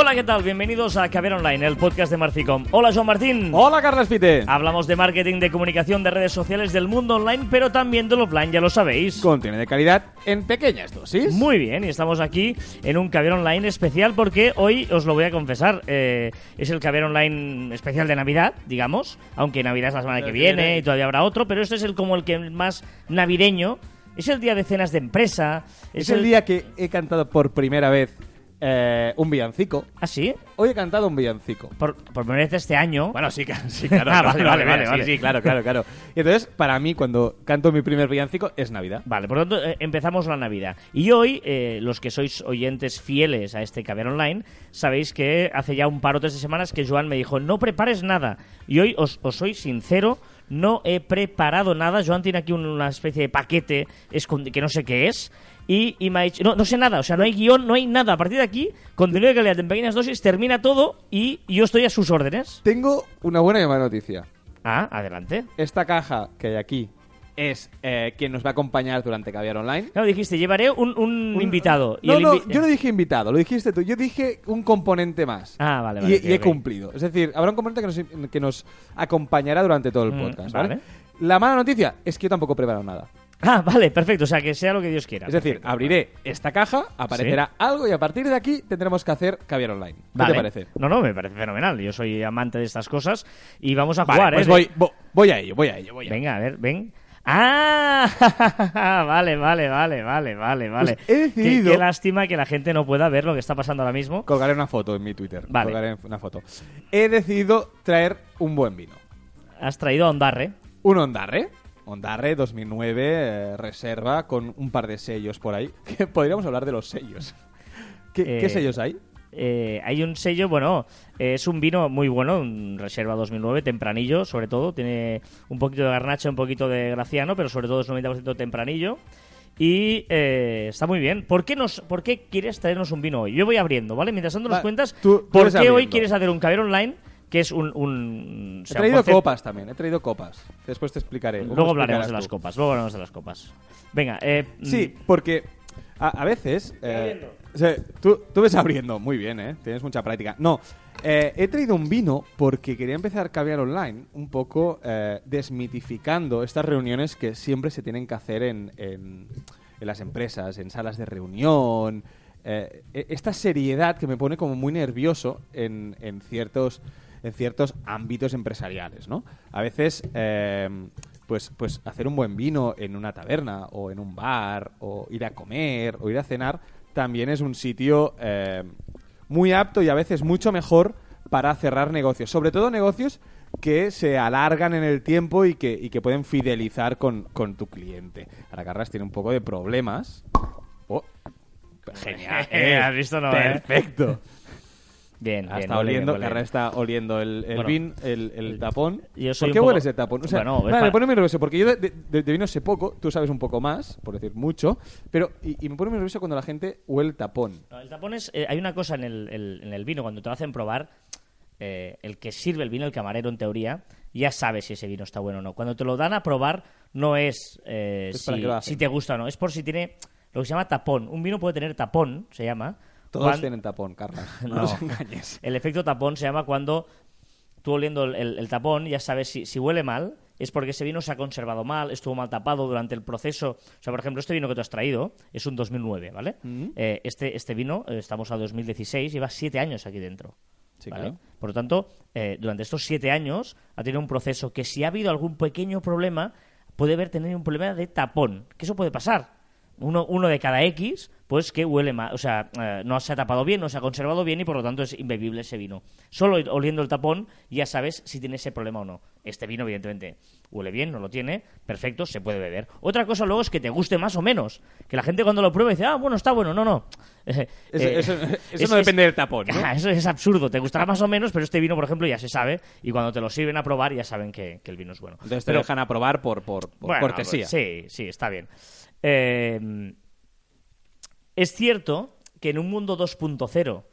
Hola, ¿qué tal? Bienvenidos a Caber Online, el podcast de Marficom. Hola, Joan Martín. Hola, Carlos Pite. Hablamos de marketing, de comunicación, de redes sociales, del mundo online, pero también del offline, ya lo sabéis. Contiene de calidad en pequeñas dosis. Muy bien, y estamos aquí en un Caber Online especial porque hoy os lo voy a confesar. eh, es el Caber Online especial de Navidad, digamos, aunque Navidad es la semana que viene y todavía habrá otro, pero este es el como el que más navideño. Es el día de cenas de empresa. Es el día que he cantado por primera vez eh, un villancico. ¿Ah, sí? Hoy he cantado un villancico. Por, por primera vez este año. Bueno, sí, sí claro. Ah, vale, vale, vale, sí, vale. Sí, claro, claro, claro. Y entonces, para mí, cuando canto mi primer villancico, es Navidad. Vale, por lo tanto, eh, empezamos la Navidad. Y hoy, eh, los que sois oyentes fieles a este Caber Online, sabéis que hace ya un par o tres de semanas que Joan me dijo, no prepares nada. Y hoy os, os soy sincero, no he preparado nada. Joan tiene aquí un- una especie de paquete que no sé qué es. Y, dicho, no, no sé nada, o sea, no hay guion, no hay nada. A partir de aquí, contenido de calidad en pequeñas dosis, termina todo y yo estoy a sus órdenes. Tengo una buena y mala noticia. Ah, adelante. Esta caja que hay aquí es eh, quien nos va a acompañar durante Caviar Online. Claro, dijiste, llevaré un, un Un- invitado. y No, el no, yo no dije invitado, lo dijiste tú. Yo dije un componente más. Ah, vale, Y- vale. y, he cumplido. Es decir, habrá un componente que nos, que nos acompañará durante todo el Mm, podcast. ¿vale? vale. La mala noticia es que yo tampoco he preparado nada. Ah, vale, perfecto. O sea, que sea lo que Dios quiera. Es decir, Perfecto. abriré esta caja, aparecerá algo y a partir de aquí tendremos que hacer caviar online. ¿Qué Vale. te parece? No, no, me parece fenomenal. Yo soy amante de estas cosas y vamos a Vale, jugar, pues ¿eh? voy, vo- voy a ello, voy a ello, voy a ello. Venga, a ver, ven. ¡Ah! vale, vale, vale, vale, vale, vale. Pues he Qué- decidido- Qué, lástima que la gente no pueda ver lo que está pasando ahora mismo. Colgaré una foto en mi Twitter. Vale. Colgaré una foto. He decidido traer un buen vino. Has traído a Ondarre. Un Ondarre. Ondarre 2009, eh, reserva, con un par de sellos por ahí. Que podríamos hablar de los sellos. ¿Qué, Eh, qué sellos hay? Eh, hay un sello, bueno, es un vino muy bueno, un Reserva 2009, tempranillo, sobre todo. Tiene un poquito de garnacha, un poquito de graciano, pero sobre todo es 90% tempranillo. Y eh, está muy bien. ¿Por qué, nos, ¿Por qué quieres traernos un vino hoy? Yo voy abriendo, ¿vale? Mientras tanto nos Va, cuentas tú- tú por qué hoy quieres hacer un caber online, que es un... un He sea, un traído concepto- copas también, he traído copas. Después te explicaré. Luego ¿Cómo hablaremos de las tú? copas, luego hablaremos de las copas. Venga, eh, Sí, mm, porque a, a veces... eh, tú, tú ves abriendo, muy bien, ¿eh? Tienes mucha práctica. No, eh, he traído un vino porque quería empezar a caviar online, un poco eh, desmitificando estas reuniones que siempre se tienen que hacer en, en- en las empresas, en salas de reunión. eh, e- esta seriedad que me pone como muy nervioso en, en ciertos en ciertos ámbitos empresariales, ¿no? A veces, eh, pues, pues hacer un buen vino en una taberna o en un bar o ir a comer o ir a cenar también es un sitio eh, muy apto y a veces mucho mejor para cerrar negocios, sobre todo negocios que se alargan en el tiempo y que, y que pueden fidelizar con, con tu cliente. Ahora Carras tiene un poco de problemas. Oh, genial. ¿Has visto, no, eh? Bien, Ah, bien. está bien, oliendo, bien. está oliendo el, el Bueno, vin, el, el tapón. yo soy ¿Por qué un poco- huele ese tapón? O sea, Bueno, vale, para- me pone muy nervioso porque yo de, de- de- de vino sé poco, tú sabes un poco más, por decir mucho, pero y, y me pone muy nervioso cuando la gente huele el tapón. No, el tapón es. eh, hay una cosa en el, el- en el vino, cuando te lo hacen probar, eh, el que sirve el vino, el camarero en teoría, ya sabe si ese vino está bueno o no. Cuando te lo dan a probar, no es, eh, Es si te gusta o no, es por si tiene lo que se llama tapón. Un vino puede tener tapón, se llama. Todos tienen tapón, Carlas. No, No. nos engañes. El efecto tapón se llama cuando tú oliendo el, el- el tapón ya sabes si, si huele mal, es porque ese vino se ha conservado mal, estuvo mal tapado durante el proceso. O sea, por ejemplo, este vino que tú has traído es un 2009, ¿vale? Eh, este, este vino, eh, estamos a 2016, lleva siete años aquí dentro. Sí, ¿vale? claro. Por lo tanto, eh, durante estos siete años ha tenido un proceso que si ha habido algún pequeño problema, puede haber tenido un problema de tapón. Que eso puede pasar. Uno, uno de cada X, pues que huele mal. O sea, eh, no se ha tapado bien, no se ha conservado bien y por lo tanto es imbebible ese vino. Solo oliendo el tapón ya sabes si tiene ese problema o no. Este vino, evidentemente, huele bien, no lo tiene, perfecto, se puede beber. Otra cosa luego es que te guste más o menos. Que la gente cuando lo prueba dice, ah, bueno, está bueno. No, no. Eso, Eh, eso- eso es- no es- depende del tapón, ¿no? Eso es absurdo, te gustará más o menos, pero este vino, por ejemplo, ya se sabe y cuando te lo sirven a probar ya saben que, que el vino es bueno. Entonces te Pero- dejan aprobar por, por, por bueno, cortesía. pues sí, sí, está bien. Eh, es cierto que en un mundo 2.0,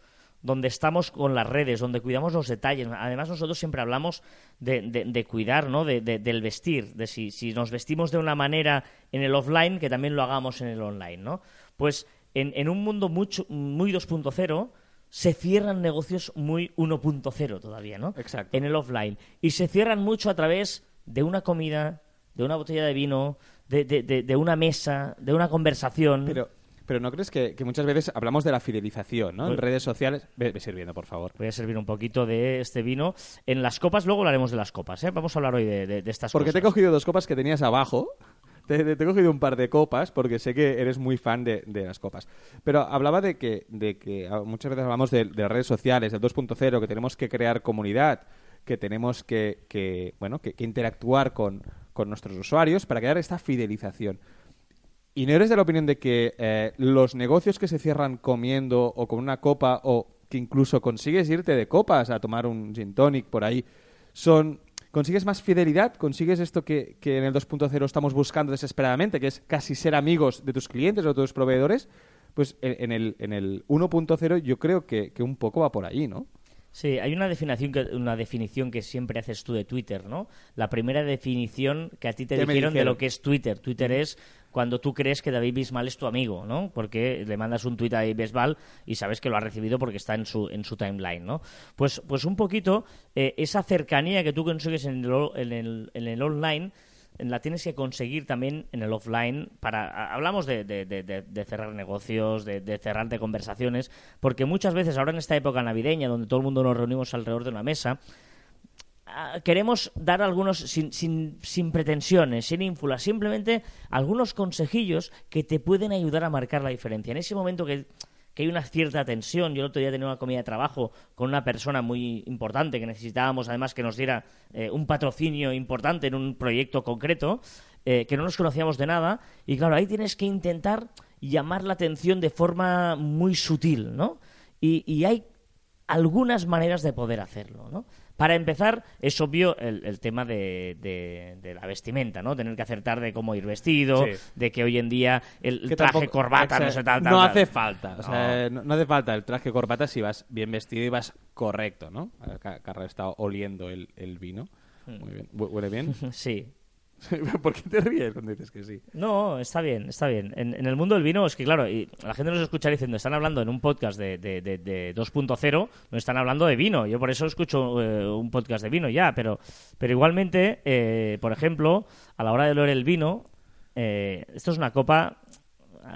donde estamos con las redes, donde cuidamos los detalles, además nosotros siempre hablamos de, de- de cuidar, ¿no? De- de- del vestir, de si, si nos vestimos de una manera en el offline, que también lo hagamos en el online, ¿no? Pues en, en un mundo mucho, muy 2.0 se cierran negocios muy 1.0 todavía, ¿no? Exacto. En el offline. Y se cierran mucho a través de una comida, de una botella de vino, de, de, de, de una mesa, de una conversación. Pero, pero ¿no crees que, que muchas veces hablamos de la fidelización, ¿no? En Bueno. redes sociales... Ve, ve sirviendo, por favor. Voy a servir un poquito de este vino. En las copas, luego hablaremos de las copas, ¿eh? Vamos a hablar hoy de, de- de estas Porque te he cosas. cogido dos copas que tenías abajo. Te, te- te he cogido un par de copas porque sé que eres muy fan de, de las copas. Pero hablaba de que, de que muchas veces hablamos de, de redes sociales, del 2.0, que tenemos que crear comunidad, que tenemos que, que, bueno, que, que interactuar con, con nuestros usuarios para crear esta fidelización. ¿Y no eres de la opinión de que eh, los negocios que se cierran comiendo o con una copa o que incluso consigues irte de copas a tomar un gin tonic por ahí, son consigues más fidelidad, consigues esto que, que en el 2.0 estamos buscando desesperadamente, que es casi ser amigos de tus clientes o de tus proveedores? Pues en, el, en el 1.0 yo creo que, que un poco va por ahí, ¿no? Sí, hay una definición, que, una definición que siempre haces tú de Twitter, ¿no? La primera definición que a ti te ¿Qué me dijeron de lo que es Twitter. Twitter es cuando tú crees que David Bisbal es tu amigo, ¿no? Porque le mandas un tuit a David Bisbal y sabes que lo ha recibido porque está en su, en su timeline, ¿no? Pues, pues un poquito eh, esa cercanía que tú consigues en el, en el, en el online la tienes que conseguir también en el offline para hablamos de, de- de- cerrar negocios de, de cerrar de conversaciones porque muchas veces ahora en esta época navideña donde todo el mundo nos reunimos alrededor de una mesa ah, queremos dar algunos sin, sin, sin pretensiones, sin ínfulas, simplemente algunos consejillos que te pueden ayudar a marcar la diferencia. En ese momento que, que hay una cierta tensión, yo el otro día tenía una comida de trabajo con una persona muy importante que necesitábamos además que nos diera eh, un patrocinio importante en un proyecto concreto, eh, que no nos conocíamos de nada, y claro, ahí tienes que intentar llamar la atención de forma muy sutil, ¿no? Y, y hay algunas maneras de poder hacerlo, ¿no? Para empezar, es obvio el, el tema de, de- de la vestimenta, ¿no? Tener que acertar de cómo ir vestido, Sí. de que hoy en día el Que traje tampoco- corbata, no sé tal, tal, No tal. hace falta. O sea, no. no hace falta el traje corbata si vas bien vestido y vas correcto, ¿no? Ca- Carra está oliendo el, el vino. Hmm. Muy bien. ¿Hue- ¿Huele bien? Sí. ¿Por qué te ríes cuando dices que sí? No, está bien, está bien. En, en el mundo del vino es que, claro, y la gente nos escucha diciendo, están hablando en un podcast de, de, de- de 2.0, no están hablando de vino. Yo por eso escucho eh, un podcast de vino ya, pero, pero igualmente, eh, por ejemplo, a la hora de oler el vino, eh, esto es una copa...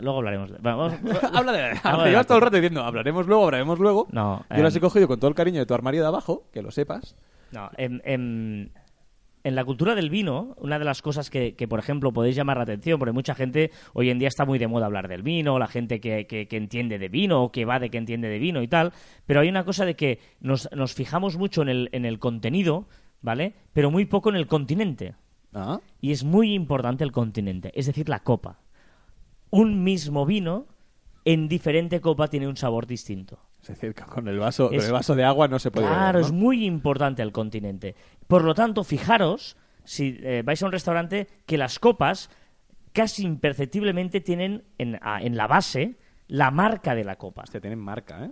Luego hablaremos. de- Vamos, Habla de de Llevas todo el rato diciendo, hablaremos luego, hablaremos luego. No, Yo las em, he cogido con todo el cariño de tu armario de abajo, que lo sepas. No, en, en- en la cultura del vino, una de las cosas que, que, por ejemplo, podéis llamar la atención, porque mucha gente hoy en día está muy de moda hablar del vino, la gente que, que- que entiende de vino o que va de que entiende de vino y tal, pero hay una cosa de que nos, nos fijamos mucho en el, en el contenido, ¿vale? Pero muy poco en el continente. Ah, Y es muy importante el continente, es decir, la copa. Un mismo vino en diferente copa tiene un sabor distinto. Es decir, con el vaso, Es- con el vaso de agua no se puede Claro, beber, es muy importante el continente. Por lo tanto, fijaros, si eh, vais a un restaurante, que las copas casi imperceptiblemente tienen en, a- en la base la marca de la copa. Hostia, tienen marca, ¿eh?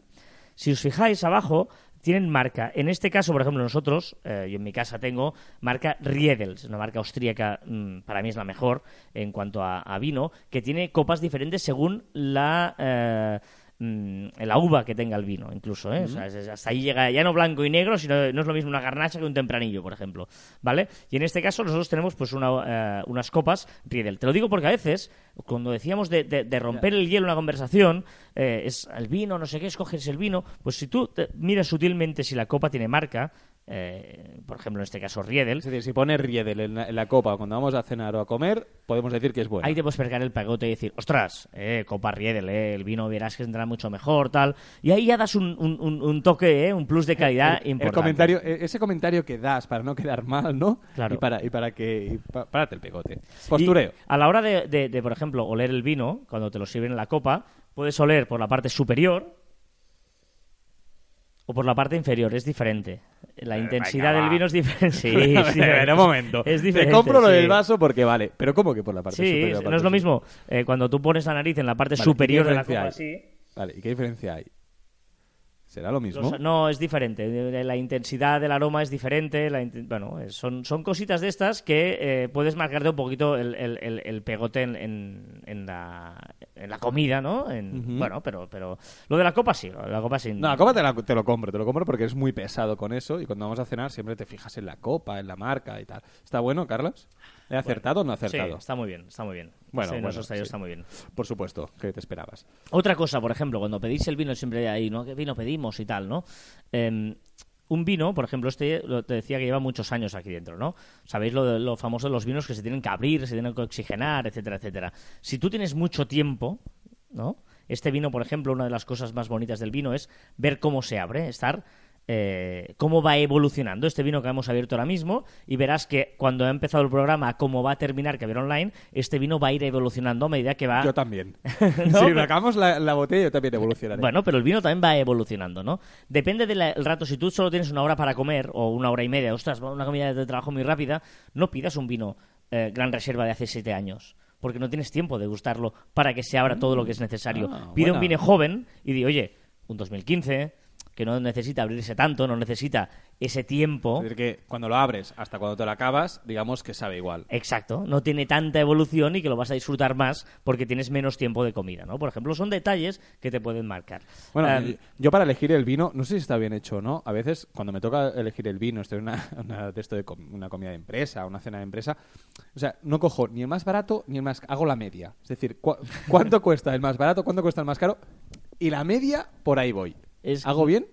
Si os fijáis abajo, tienen marca. En este caso, por ejemplo, nosotros, eh, yo en mi casa tengo marca Riedels, una marca austríaca, mm, para mí es la mejor en cuanto a, a vino, que tiene copas diferentes según la... eh, mm, la uva que tenga el vino, incluso, ¿eh? O sea, hasta ahí llega ya no blanco y negro, sino no es lo mismo una garnacha que un tempranillo, por ejemplo, ¿vale? Y en este caso nosotros tenemos pues una, eh, unas copas Riedel. Te lo digo porque a veces, cuando decíamos de, de- de romper el hielo en una conversación, eh, es el vino, no sé qué, escoges el vino, pues si tú te- miras sutilmente si la copa tiene marca, eh, por ejemplo en este caso Riedel, Es decir, si pone Riedel en la, en la copa cuando vamos a cenar o a comer, podemos decir que es bueno. Ahí te puedes pegar el pegote y decir, ostras, eh, Copa Riedel, eh, el vino verás que tendrá mucho mejor, tal. Y ahí ya das un, un- un- toque, eh, un plus de calidad el, importante. comentario, e- ese comentario que das para no quedar mal, ¿no? Claro. Y para, y para que. y pa- párate el pegote. Postureo. Y a la hora de, de- de, por ejemplo, oler el vino, cuando te lo sirven en la copa, puedes oler por la parte superior o por la parte inferior, es diferente. La intensidad venga, del vino es diferente. Sí, sí, Espera un momento. Es Te diferente. compro lo sí. del vaso porque vale. Pero ¿cómo que por la parte Sí, superior? no es lo mismo eh, cuando tú pones la nariz en la parte Vale, superior ¿y qué de la copa hay? así. Vale, ¿y qué diferencia hay? ¿Será lo mismo? Los- no, es diferente. La intensidad del aroma es diferente. la bueno, son, son cositas de estas que eh, puedes marcarte un poquito el, el- el- el pegote en, en- en la, en la comida, ¿no? En, Bueno, pero, pero lo de la copa sí, la copa sí. No, la copa te, la- te lo compro, te lo compro porque es muy pesado con eso y cuando vamos a cenar siempre te fijas en la copa, en la marca y tal. ¿Está bueno, Carlos? ¿He acertado o no he Sí, acertado? está muy bien, está muy bien. Bueno, Sí, en bueno, sí. está muy bien. Por supuesto, que te esperabas. Otra cosa, por ejemplo, cuando pedís el vino siempre hay ahí, ¿no? ¿Qué vino pedimos y tal, ¿no? Em, un vino, por ejemplo, este te decía que lleva muchos años aquí dentro, ¿no? Sabéis lo, de- lo famoso de los vinos que se tienen que abrir, se tienen que oxigenar, etcétera, etcétera. Si tú tienes mucho tiempo, ¿no? Este vino, por ejemplo, una de las cosas más bonitas del vino es ver cómo se abre, estar eh, cómo va evolucionando este vino que hemos abierto ahora mismo y verás que cuando ha empezado el programa, cómo va a terminar que ver online, este vino va a ir evolucionando a medida que va Yo también. No, si acabamos la, la botella, yo también evolucionaré. bueno, pero el vino también va evolucionando, ¿no? Depende del rato. Si tú solo tienes una hora para comer o una hora y media, ostras, una comida de trabajo muy rápida, no pidas un vino eh, Gran Reserva de hace siete años. Porque no tienes tiempo de gustarlo para que se abra todo lo que es necesario. Ah, Pide un vino joven y di, oye, un 2015, que no necesita abrirse tanto, no necesita ese tiempo. Es decir, que cuando lo abres hasta cuando te lo acabas, digamos que sabe igual. Exacto, no tiene tanta evolución y que lo vas a disfrutar más porque tienes menos tiempo de comida, ¿no? Por ejemplo, son detalles que te pueden marcar. Bueno, y- yo para elegir el vino, no sé si está bien hecho o no. A veces, cuando me toca elegir el vino, estoy en una, una de esto de com- una comida de empresa, una cena de empresa, o sea, no cojo ni el más barato ni el más... Hago la media. Es decir, cu- ¿cuánto cuesta el más barato? ¿Cuánto cuesta el más caro? Y la media, por ahí voy. Es- ¿Hago bien?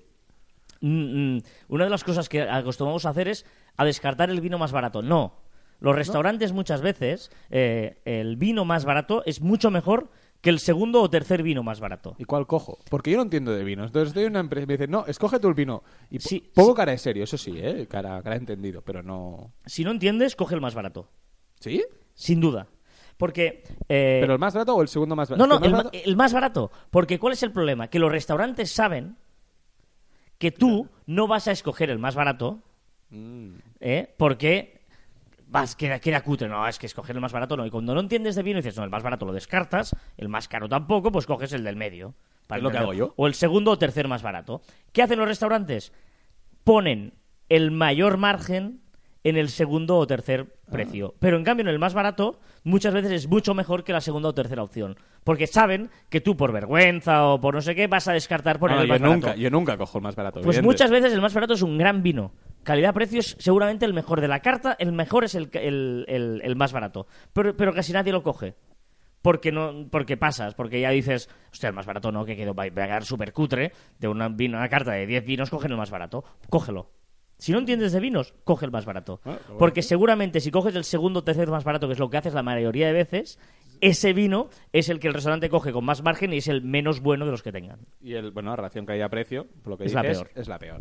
Mm, mm, una de las cosas que acostumbramos a hacer es a descartar el vino más barato. No. Los restaurantes muchas veces, eh, el vino más barato es mucho mejor que el segundo o tercer vino más barato. ¿Y cuál cojo? Porque yo no entiendo de vinos. Entonces estoy en una empresa y me dicen, no, escoge tú el vino. Y po- Sí, pongo sí. cara de serio, eso sí, ¿eh? Cara, entendido, pero no... Si no entiendes, coge el más barato. ¿Sí? Sin duda. Porque... eh, ¿Pero el más barato o el segundo más barato? No, no, el, barato- el más barato. Porque ¿cuál es el problema? Que los restaurantes saben que tú no vas a escoger el más barato Mm. ¿eh? porque vas, queda, queda cutre. No, es que escoger el más barato no. Y cuando no entiendes de vino y dices, no, el más barato lo descartas, el más caro tampoco, pues coges el del medio. para Es lo que hago yo. O el segundo o tercer más barato. ¿Qué hacen los restaurantes? Ponen el mayor margen en el segundo o tercer Ah. precio. Pero en cambio, en el más barato, muchas veces es mucho mejor que la segunda o tercera opción. Porque saben que tú, por vergüenza o por no sé qué, vas a descartar por No, el yo más barato. yo nunca cojo el más barato. Pues evidente. muchas veces el más barato es un gran vino. Calidad-precio es seguramente el mejor de la carta, el mejor es el, el- el- el más barato. Pero, pero casi nadie lo coge. Porque no porque pasas, porque ya dices, hostia, el más barato no, que a quedar súper cutre. De una, vino, una carta de 10 vinos, cogen el más barato. Cógelo. Si no entiendes de vinos, coge el más barato. Ah, bueno. Porque seguramente si coges el segundo o tercer más barato, que es lo que haces la mayoría de veces, ese vino es el que el restaurante coge con más margen y es el menos bueno de los que tengan. Y el, bueno, la relación calidad-precio, por lo que Es la dices, peor. es la peor.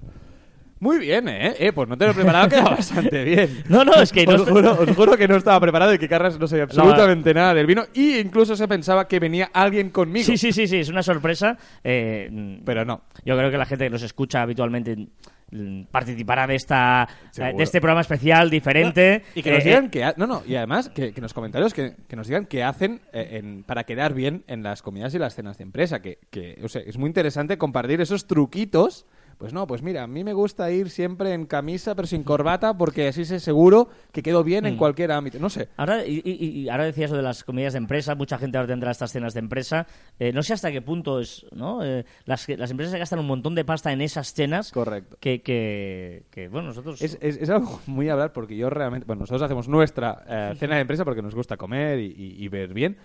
Muy bien, ¿eh? Eh, Pues no te lo he preparado, queda bastante bien. No, no, es que no os, juro, os juro que no estaba preparado y que Carras no sabía absolutamente nada del vino. Y incluso se pensaba que venía alguien conmigo. Sí, sí, sí, sí, es una sorpresa. eh, Pero no. yo creo que la gente que nos escucha habitualmente mm, participará de esta Seguro. de este programa especial diferente. Y que nos Eh, digan eh, que... ha- No, no, y además que, que en los comentarios que, que nos digan qué hacen eh, en- para quedar bien en las comidas y las cenas de empresa. Que, que o sea, es muy interesante compartir esos truquitos. Pues no, pues mira, a mí me gusta ir siempre en camisa pero sin corbata porque así sé seguro que quedo bien Mm. en cualquier ámbito. No sé. Ahora, y, y- ahora decías lo de las comidas de empresa, mucha gente ahora tendrá estas cenas de empresa. Eh, no sé hasta qué punto es, ¿no? Eh, las, las empresas gastan un montón de pasta en esas cenas. Correcto. Que, que, que, bueno, nosotros... Es, es- es algo muy hablar porque yo realmente, bueno, nosotros hacemos nuestra eh, cena de empresa porque nos gusta comer y, y- y ver bien.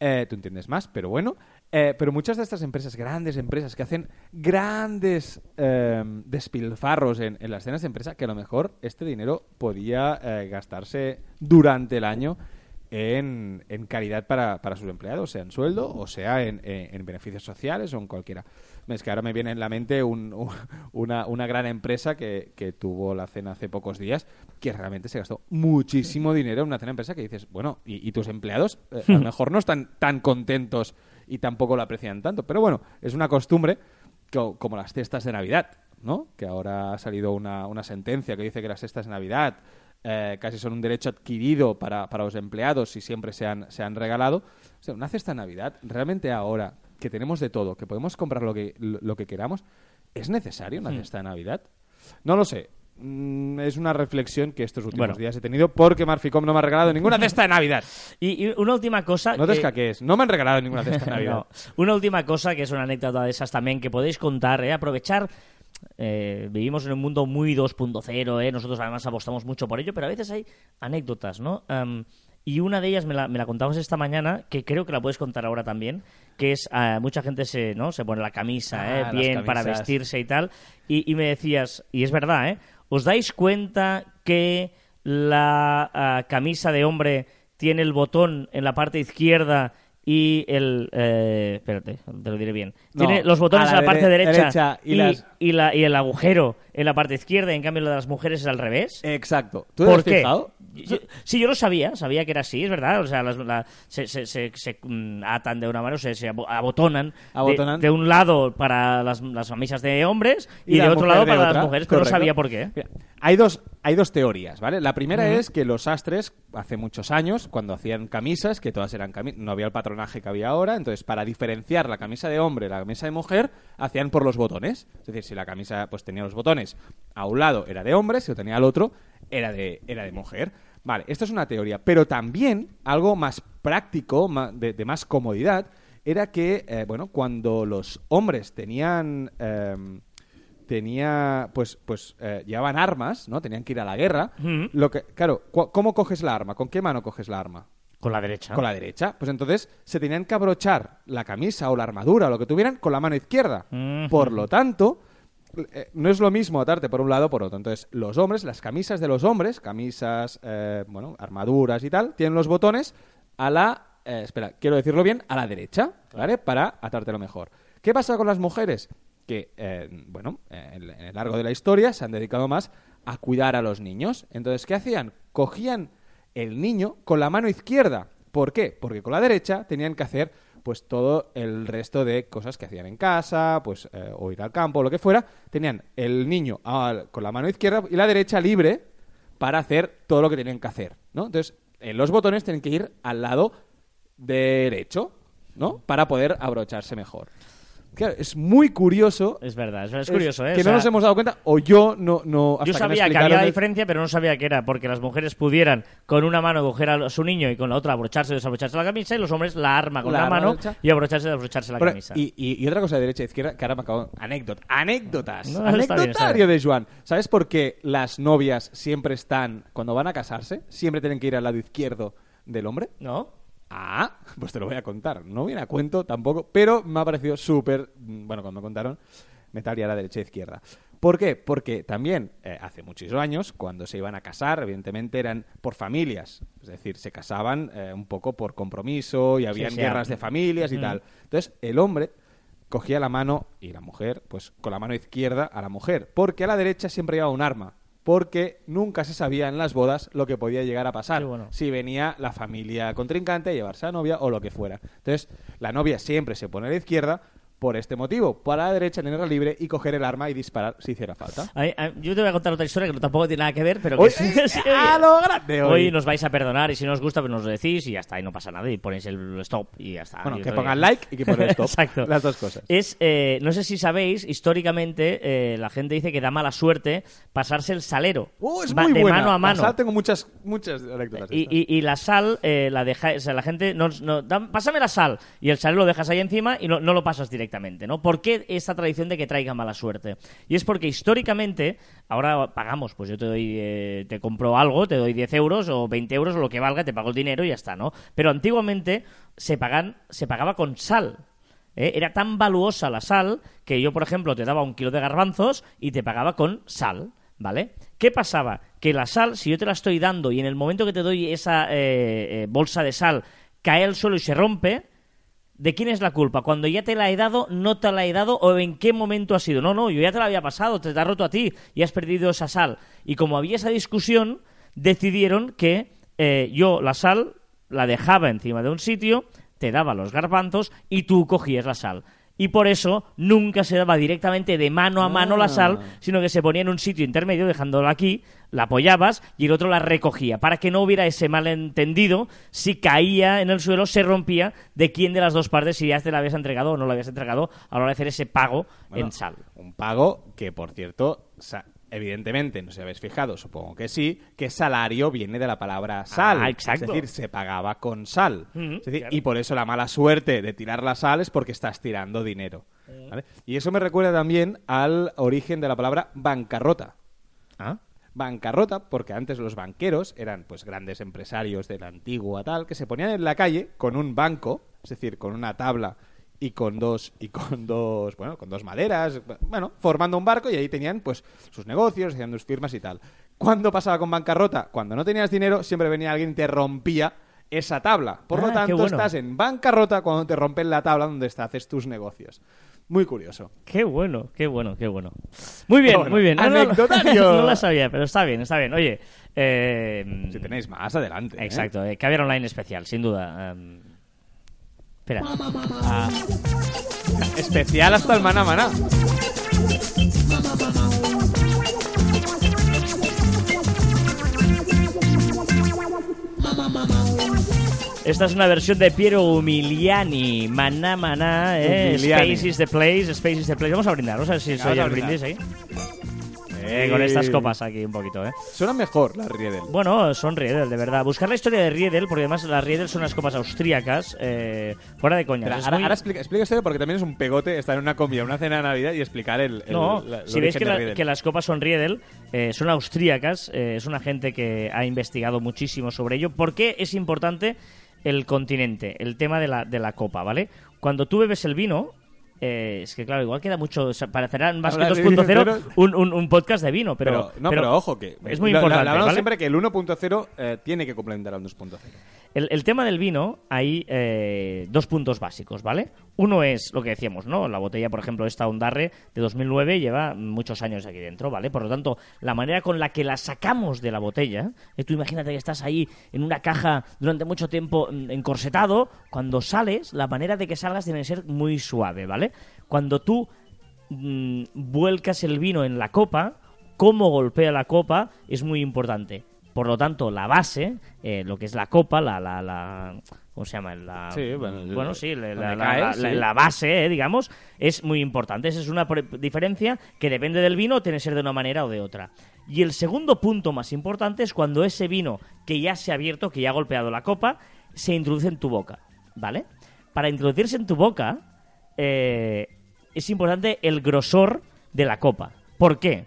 Eh, tú entiendes más, pero bueno. Eh, pero muchas de estas empresas, grandes empresas que hacen grandes eh, despilfarros en, en las cenas de empresa, que a lo mejor este dinero podía eh, gastarse durante el año en, en caridad para, para sus empleados, sea en sueldo o sea en, en- en beneficios sociales o en cualquiera. Es que ahora me viene en la mente un- un- una, una gran empresa que, que tuvo la cena hace pocos días que realmente se gastó muchísimo dinero en una cena de empresa que dices, bueno, y, y tus empleados eh, a lo mejor no están tan contentos y tampoco lo aprecian tanto. Pero bueno, es una costumbre co- como las cestas de Navidad, ¿no? Que ahora ha salido una, una sentencia que dice que las cestas de Navidad eh, casi son un derecho adquirido para, para los empleados y siempre se han, se han regalado. O sea, una cesta de Navidad, realmente ahora que tenemos de todo, que podemos comprar lo que, lo, lo que queramos, ¿es necesario una cesta de Navidad? No lo sé. Mm, es una reflexión que estos últimos Bueno. días he tenido porque Marficom no me ha regalado ninguna cesta de Navidad. Y, y una última cosa. No te que- escaquees, no me han regalado ninguna cesta de Navidad. No. Una última cosa que es una anécdota de esas también que podéis contar, ¿eh? aprovechar. eh, vivimos en un mundo muy 2.0, ¿eh? nosotros además apostamos mucho por ello, pero a veces hay anécdotas, ¿no? Am, y una de ellas me la, me la contabas esta mañana, que creo que la puedes contar ahora también, que es, ah, mucha gente se, ¿no? se pone la camisa, Ah, ¿eh? bien para vestirse y tal, y, y me decías, y es verdad, ¿eh? ¿Os dais cuenta que la ah, camisa de hombre tiene el botón en la parte izquierda y el... eh, espérate, te lo diré bien. No, Tiene los botones a en la la parte dere- derecha, derecha y y, las- y la- y el agujero en la parte izquierda, y en cambio lo de las mujeres es al revés. Exacto. ¿Tú ¿Por qué? fijado? Yo- sí, yo lo sabía, sabía que era así, es verdad. O sea, las- la- se, se- se- se, mm, atan de una mano, se, se abo- abotonan, de- Abotonan. De, un lado para las, las camisas de hombres y, de la otro lado para otra, las mujeres, pero no correcto. sabía por qué. Mira, hay dos, hay dos teorías, ¿vale? La primera es que los sastres, hace muchos años, cuando hacían camisas, que todas eran camisas, no había el patronaje que había ahora, entonces para diferenciar la camisa de hombre y la camisa de mujer, hacían por los botones. Es decir, si la camisa pues tenía los botones a un lado era de hombre, si lo tenía al otro era de, era de mujer. Vale, esto es una teoría, pero también algo más práctico, de, de más comodidad, era que, eh, bueno, cuando los hombres tenían... em, tenía pues pues eh, llevaban armas no tenían que ir a la guerra. Lo que claro cómo coges la arma con qué mano coges la arma Con la derecha. con la derecha. Pues entonces se tenían que abrochar la camisa o la armadura o lo que tuvieran con la mano izquierda. Por lo tanto eh, no es lo mismo atarte por un lado o por otro. Entonces los hombres las camisas de los hombres camisas eh, bueno armaduras y tal tienen los botones a la eh, espera quiero decirlo bien a la derecha vale para atártelo mejor. Qué pasa con las mujeres que eh, bueno eh, en el largo de la historia se han dedicado más a cuidar a los niños entonces qué hacían cogían el niño con la mano izquierda. ¿Por qué? Porque con la derecha tenían que hacer pues todo el resto de cosas que hacían en casa, pues eh, o ir al campo o lo que fuera. Tenían el niño con la mano izquierda y la derecha libre para hacer todo lo que tenían que hacer, ¿no? Entonces, en los botones tienen que ir al lado derecho, ¿no? Para poder abrocharse mejor. Claro, es muy curioso. Es verdad, es, curioso, ¿eh? Que O sea, no nos hemos dado cuenta, o yo no. no hasta Yo sabía que había el- diferencia, pero no sabía que era porque las mujeres pudieran con una mano coger a su niño y con la otra abrocharse o desabrocharse la camisa y los hombres la arma con La mano derecha. y abrocharse y desabrocharse la Pero, camisa. y, y- y otra cosa de derecha e izquierda, que ahora me acabo... Anécdota. Anécdotas. No, está bien, está Anecdotario bien. de Joan. ¿Sabes por qué las novias siempre están, cuando van a casarse, siempre tienen que ir al lado izquierdo del hombre? ¿No? Ah, pues te lo voy a contar. No viene a cuento tampoco, pero me ha parecido súper... mm, Bueno, cuando me contaron, me talía la derecha e izquierda. ¿Por qué? Porque también eh, hace muchísimos años, cuando se iban a casar, evidentemente eran por familias. Es decir, se casaban eh, un poco por compromiso y habían sí, guerras ah. de familias y tal. Entonces, el hombre cogía la mano y la mujer, pues con la mano izquierda a la mujer. Porque a la derecha siempre llevaba un arma. Porque nunca se sabía en las bodas lo que podía llegar a pasar. Bueno. Si venía la familia contrincante a llevarse a la novia o lo que fuera. Entonces, la novia siempre se pone a la izquierda por este motivo. Para la derecha tenerla libre y coger el arma y disparar si hiciera falta. Yo te voy a contar otra historia que tampoco tiene nada que ver, pero que Hoy- sí, sí, ¡A lo grande hoy! Hoy nos vais a perdonar y si no os gusta, pues nos lo decís y ya está, y no pasa nada, y ponéis el stop y ya está. Bueno, que pongan like y que pongan stop. Exacto. Las dos cosas. Es, eh, no sé si sabéis, históricamente eh, la gente dice que da mala suerte pasarse el salero. ¡Uh, es muy de buena! mano a La mano. sal tengo muchas, muchas anécdotas. y- y la sal eh, la deja, o sea, la gente no, no- da- pásame la sal y el salero lo dejas ahí encima y no, no lo pasas directamente, ¿no? ¿Por qué esta tradición de que traiga mala suerte? Y es porque históricamente, ahora pagamos, pues yo te doy, eh, te compro algo, te doy 10 euros o 20 euros o lo que valga, te pago el dinero y ya está, ¿no? Pero antiguamente se pagan, se pagaba con sal. ¿eh? Era tan valuosa la sal que yo, por ejemplo, te daba un kilo de garbanzos y te pagaba con sal. ¿Vale? ¿Qué pasaba? Que la sal, si yo te la estoy dando y en el momento que te doy esa eh, eh, bolsa de sal cae al suelo y se rompe, ¿de quién es la culpa? Cuando ya te la he dado, no te la he dado o en qué momento ha sido. No, no, yo ya te la había pasado, te, te ha roto a ti y has perdido esa sal. Y como había esa discusión, decidieron que eh, yo la sal la dejaba encima de un sitio, te daba los garbanzos y tú cogías la sal. Y por eso nunca se daba directamente de mano a mano la sal, Ah. sino que se ponía en un sitio intermedio, dejándola aquí, la apoyabas y el otro la recogía, para que no hubiera ese malentendido si caía en el suelo, se rompía, de quién de las dos partes, si ya te la habías entregado o no la habías entregado, a la hora de hacer ese pago Bueno, en sal. Un pago que, por cierto, evidentemente, no sé si habéis fijado, supongo que sí, que salario viene de la palabra sal. Ah, exacto. Es decir, se pagaba con sal. Ujú, Es decir, claro. Y por eso la mala suerte de tirar la sal es porque estás tirando dinero. ¿vale? Y eso me recuerda también al origen de la palabra bancarrota. Ah, Bancarrota, porque antes los banqueros eran pues grandes empresarios de la antigua tal, que se ponían en la calle con un banco, es decir, con una tabla y con dos y con dos, bueno, con dos maderas, bueno, formando un barco y ahí tenían pues sus negocios, hacían sus firmas y tal. ¿Cuándo pasaba con bancarrota? Cuando no tenías dinero, siempre venía alguien y te rompía esa tabla. Por Ah, lo qué tanto, bueno. estás en bancarrota cuando te rompen la tabla donde te haces tus negocios. Muy curioso. qué bueno, qué bueno, qué bueno. Muy bien, Bueno, muy bien. No, no, no, anecdotario. no la sabía, pero está bien, está bien. Oye, eh, Si tenéis más, adelante. ¿eh? Exacto, eh, caviar online especial, sin duda. em, espera. Ah, Especial hasta el maná maná. esta es una versión de Piero Umiliani. Maná, maná, eh. Umiliani. Space is the place, Space is the place. Vamos a brindar, vamos a ver si soy el brindis ahí. Eh, con estas copas aquí un poquito, eh. Suena mejor la Riedel. Bueno, son Riedel, de verdad. Buscar la historia de Riedel, porque además las Riedel son unas copas austríacas, eh, fuera de coña. Ahora, muy- ahora explica, explica esto porque también es un pegote estar en una comida, una cena de Navidad y explicar el. el- No, la- si veis la- que las copas son Riedel, eh, son austríacas, eh, es una gente que ha investigado muchísimo sobre ello. ¿Por qué es importante el continente, el tema de la, de la copa, ¿vale? Cuando tú bebes el vino, eh, es que claro, igual queda mucho, o sea, de 2.0 vino, un, un, un podcast de vino, pero... Pero, no, pero, ojo, que. Es muy lo- lo- importante, Hablamos ¿vale? siempre que el 1.0 eh, tiene que complementar al 2.0. El, el tema del vino, hay eh, dos puntos básicos, ¿vale? Uno es lo que decíamos, ¿no? La botella, por ejemplo, esta Ondarre de 2009 lleva muchos años aquí dentro, ¿vale? Por lo tanto, la manera con la que la sacamos de la botella, tú imagínate que estás ahí en una caja durante mucho tiempo mm, encorsetado, cuando sales, la manera de que salgas tiene que ser muy suave, ¿vale? Cuando tú mm, vuelcas el vino en la copa, cómo golpea la copa es muy importante. Por lo tanto, la base, eh, lo que es la copa, la, la, la- ¿cómo se llama? La, Sí, bueno, sí, la, donde la- cae, la- sí. la- la base, eh, digamos, es muy importante. Esa es una diferencia que depende del vino, tiene que ser de una manera o de otra. Y el segundo punto más importante es cuando ese vino que ya se ha abierto, que ya ha golpeado la copa, se introduce en tu boca, ¿vale? Para introducirse en tu boca, eh, es importante el grosor de la copa. ¿Por qué?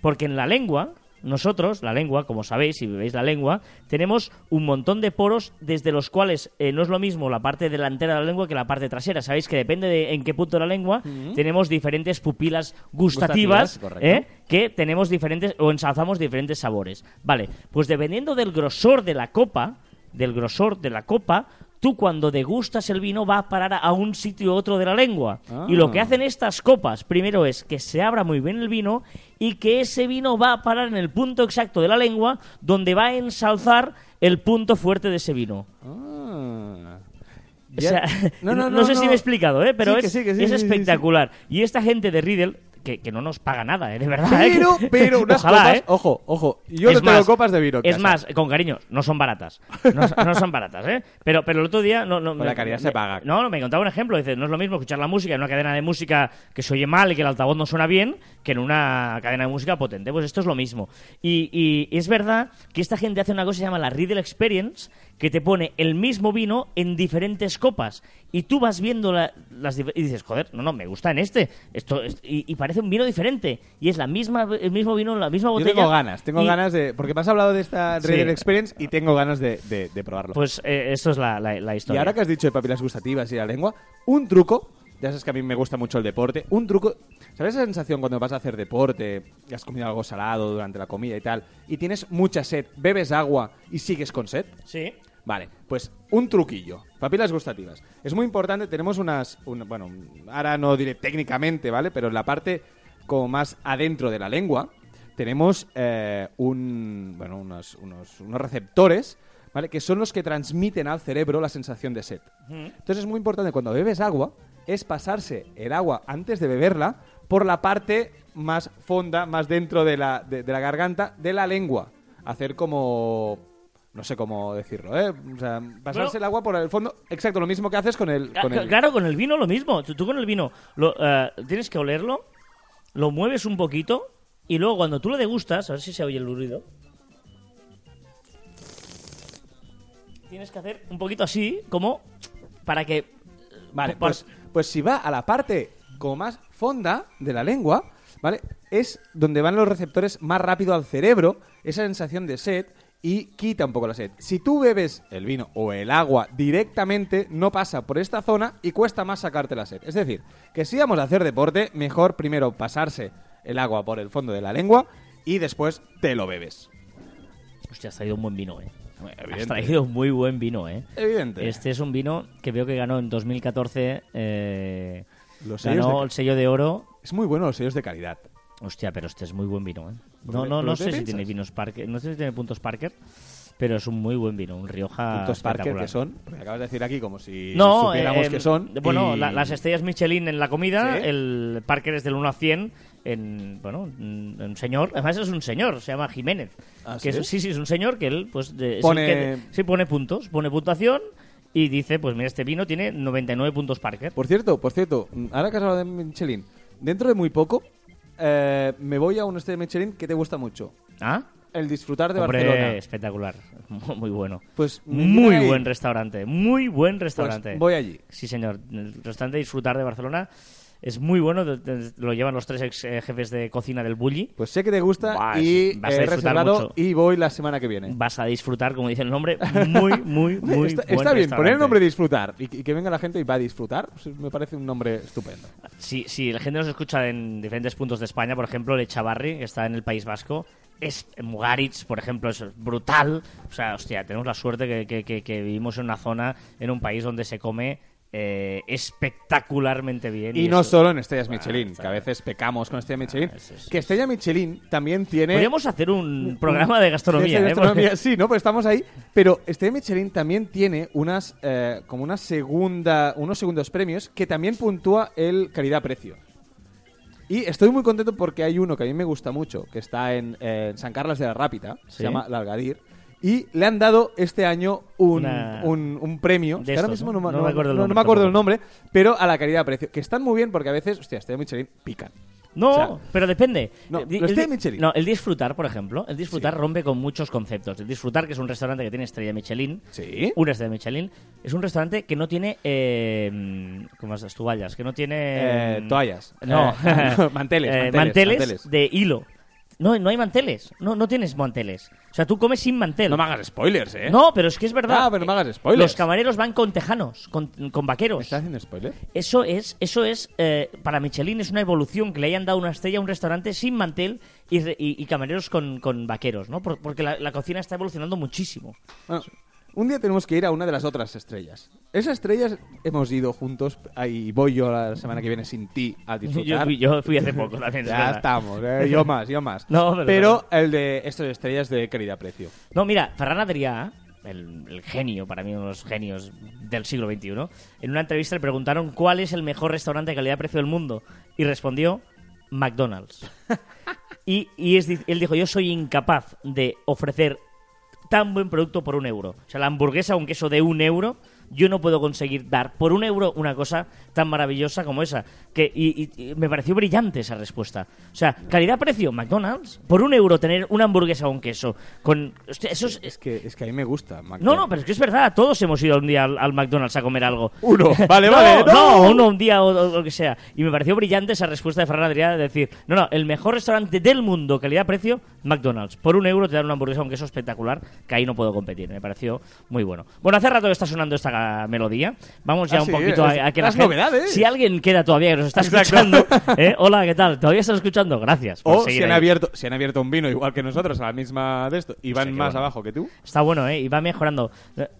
Porque en la lengua, nosotros, la lengua, como sabéis, si veis la lengua, tenemos un montón de poros desde los cuales eh, no es lo mismo la parte delantera de la lengua que la parte trasera. Sabéis que depende de en qué punto de la lengua tenemos diferentes pupilas gustativas. ¿eh? que tenemos diferentes o ensalzamos diferentes sabores. Vale, pues dependiendo del grosor de la copa, del grosor de la copa, tú cuando degustas el vino va a parar a un sitio u otro de la lengua. Y lo que Ah. hacen estas copas, primero es que se abra muy bien el vino y que ese vino va a parar en el punto exacto de la lengua donde va a ensalzar el punto fuerte de ese vino. Ah. O sea, no, sé si me he explicado, ¿eh? pero Sí, que es, sí, que sí, es espectacular. Y esta gente de Riddle, que, que no nos paga nada, ¿eh? de verdad. ¿eh? Pero, Que- pero unas Ojalá, copas. ¿eh? Ojo, ojo. Yo Es no tengo copas de vino. en Es casa. más, con cariño, no son baratas. No, no son baratas, ¿eh? Pero, pero el otro día... No, no, la calidad me- se paga. No, no, me contaba un ejemplo. Dice, no es lo mismo escuchar la música en una cadena de música que se oye mal y que el altavoz no suena bien que en una cadena de música potente. Pues esto es lo mismo. Y, y es verdad que esta gente hace una cosa que se llama la Riddle Experience, que te pone el mismo vino en diferentes copas. Y tú vas viendo la- las y dices, joder, no, no, me gusta en este. Esto, es- y, y parece un vino diferente. Y es la misma, el mismo vino, la misma Yo botella. tengo ganas, tengo y- ganas de. Porque me has hablado de esta Sí. Riedel Experience y tengo ganas de, de- de probarlo. Pues eh, esto es la, la- la y historia. ahora que has dicho de papilas gustativas y la lengua, un truco. Ya sabes que a mí me gusta mucho el deporte. Un truco. ¿Sabes esa sensación cuando vas a hacer deporte y has comido algo salado durante la comida y tal? Y tienes mucha sed, bebes agua y sigues con sed? Sí. Vale, pues un truquillo. Papilas gustativas. Es muy importante, tenemos unas... un- bueno, ahora no diré técnicamente, ¿vale? Pero en la parte como más adentro de la lengua tenemos eh, un, bueno, unos, unos, unos receptores, ¿vale? Que son los que transmiten al cerebro la sensación de sed. Entonces es muy importante cuando bebes agua, es pasarse el agua antes de beberla por la parte más fonda, más dentro de la, de, de la garganta, de la lengua. Hacer como... No sé cómo decirlo, ¿eh? O sea, pasarse Bueno. el agua por el fondo. Exacto, lo mismo que haces con el... Con. Claro, con el vino lo mismo. Tú, tú con el vino lo, eh, tienes que olerlo, lo mueves un poquito y luego cuando tú lo degustas, a ver si se oye el ruido. Tienes que hacer un poquito así, como para que. Vale, pues, pues si va a la parte como más fonda de la lengua, ¿vale? Es donde van los receptores más rápido al cerebro, esa sensación de sed y quita un poco la sed. Si tú bebes el vino o el agua directamente, no pasa por esta zona y cuesta más sacarte la sed. Es decir, que si vamos a hacer deporte, mejor primero pasarse el agua por el fondo de la lengua y después te lo bebes. Hostia, has traído un buen vino, eh. Has Evidente. traído un muy buen vino, eh. Evidente. Este es un vino que veo que ganó en 2014. Eh, Los ganó de- el sello de oro. Es muy bueno los sellos de calidad. Hostia, pero este es muy buen vino, ¿eh? ¿Por No, no, no sé si tiene vinos Parker, no sé si tiene puntos Parker, pero es un muy buen vino, un Rioja Puntos Parker que son, porque acabas de decir aquí como si No, supiéramos eh, que son. Bueno, y- la- las estrellas Michelin en la comida, Sí. el Parker es del 1 a 100 en, bueno, un señor, además es un señor, se llama Jiménez. ¿Ah, que sí? es- sí, sí, es un señor que él, pues, de- Pone- que- sí, pone puntos, pone puntuación y dice, pues mira, este vino tiene 99 puntos Parker. Por cierto, por cierto, ahora que has hablado de Michelin, dentro de muy poco eh, me voy a un estrella de Michelin que te gusta mucho. ¿Ah? El disfrutar de Hombre, Barcelona. espectacular, muy bueno. Pues Muy ahí. buen restaurante, muy buen Pues restaurante. voy allí. Sí, señor. El restaurante Disfrutar de Barcelona es muy bueno. Lo llevan los tres ex eh, jefes de cocina del Bulli. Pues sé que te gusta y vas a he disfrutar mucho. y voy la semana que viene. Vas a disfrutar, como dice el nombre, muy, muy, muy está, buen está bien, poner el nombre disfrutar y, y que venga la gente y va a disfrutar, pues me parece un nombre estupendo. Si, si la gente nos escucha en diferentes puntos de España, por ejemplo, el Echavarri, que está en el País Vasco, es Mugaritz, por ejemplo, es brutal. O sea, hostia, tenemos la suerte que, que- que- que vivimos en una zona, en un país donde se come eh, espectacularmente bien. Y no eso- solo en estrellas Michelin, que a veces pecamos con estrella Michelin. Ah, eso es- Que estrella Michelin también tiene... Podríamos hacer un programa de gastronomía, de ¿eh? gastronomía, Sí, ¿no? Pues estamos ahí. Pero Estrella Michelin también tiene unas eh, como una segunda, unos segundos premios que también puntúa el calidad-precio. Y estoy muy contento porque hay uno que a mí me gusta mucho, que está en, eh, San Carlos de la Rápida, Sí. se llama La Algadir, y le han dado este año un, Una- un, un premio, de que ahora mismo ¿no? no, No no- me acuerdo el no- no nombre me acuerdo el tampoco. nombre, pero a la calidad-precio, que están muy bien porque a veces, hostia, Estrella Michelin pican. No, O sea, pero depende. no, El de Michelin. No, el disfrutar, por ejemplo, el disfrutar Sí. rompe con muchos conceptos. El disfrutar, que es un restaurante que tiene estrella Michelin, Sí. una estrella Michelin, es un restaurante que no tiene, eh, ¿cómo es? Toallas, que no tiene... Eh, toallas. No, Eh, manteles, Eh, manteles, manteles. de hilo. No, no hay manteles, no, no tienes manteles. O sea, tú comes sin mantel. No me hagas spoilers, ¿eh? No, pero es que es verdad. Ah, pero no me hagas spoilers. Los camareros van con tejanos, con, con ¿Me vaqueros. estás haciendo spoiler? Eso es, eso es eh, para Michelin es una evolución que le hayan dado una estrella a un restaurante sin mantel y, re- y- y camareros con, con vaqueros, ¿no? Por- porque la, la cocina está evolucionando muchísimo. Bueno, un día tenemos que ir a una de las otras estrellas. Esas estrellas hemos ido juntos. Ahí voy yo la semana que viene sin ti a Yo disfrutar. fui, yo fui hace poco también. ya verdad. estamos, eh, yo más, yo más. No, pero- el de estas estrellas de calidad-precio. No, mira, Ferran Adrià, el, el genio, para mí uno de los genios del siglo XXI, en una entrevista le preguntaron cuál es el mejor restaurante de calidad-precio del mundo y respondió McDonald's. y y es él dijo, yo soy incapaz de ofrecer tan buen producto por un euro. O sea, la hamburguesa, un queso de un euro, yo no puedo conseguir dar por un euro una cosa tan maravillosa como esa. Que, y, y- y me pareció brillante esa respuesta. O sea, calidad-precio, McDonald's. Por un euro tener una hamburguesa o un queso. Con, hostia, eso es, Es que, es que a mí me gusta. no, McDonald's. no, pero es que es verdad, todos hemos ido un día al, al McDonald's a comer algo. Uno, vale, no, vale. No, uno un día o, o lo que sea. Y me pareció brillante esa respuesta de Ferran Adrià de decir, no, no, el mejor restaurante del mundo, calidad-precio, McDonald's. Por un euro te dan una hamburguesa, un queso espectacular, que ahí no puedo competir. Me pareció muy bueno. Bueno, hace rato que está sonando esta melodía. Vamos ya Ah, un sí, poquito a, es- a que la las gente- novedades. Si alguien queda todavía que nos está Exacto. escuchando, ¿eh? hola, ¿qué tal? ¿Todavía estás escuchando? Gracias. por O si han, ahí. abierto, si han abierto un vino igual que nosotros a la misma de esto y van más bueno. abajo que tú. Está bueno, ¿eh? Y va mejorando.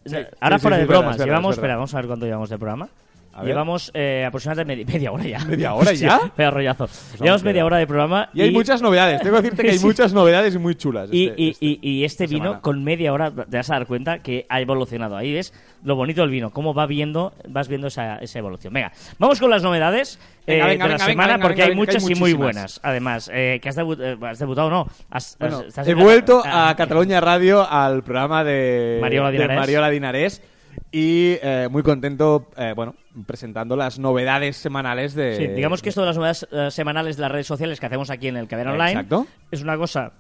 Sí, Ahora fuera de bromas, llevamos, espera, vamos a ver cuánto llevamos de programa. A. Llevamos eh, aproximadamente media, media hora ya. ¿Media hora ya? Hostia, Vaya rollazo. llevamos media hora de programa. Y hay muchas novedades. Tengo que decirte que hay muchas novedades y muy chulas. Y, este- y- este- y- y este esta vino, semana. con media hora, te vas a dar cuenta que ha evolucionado. Ahí ves lo bonito del vino, cómo va viendo, vas viendo esa, esa evolución. Venga, vamos con las novedades eh, Venga, venga, de la venga, semana, venga, porque venga, hay venga, que hay muchas y muy buenas. Además, eh, que has, debu- eh, has debutado o no. Has- Bueno, has- he vuelto ah, a Cataluña Radio al programa de Mariola de Dinarés. Mariola Dinarés, Y eh, muy contento, eh, bueno, presentando las novedades semanales de... Sí, digamos que esto de las novedades eh, semanales de las redes sociales que hacemos aquí en el Caber Online Exacto. es una cosa...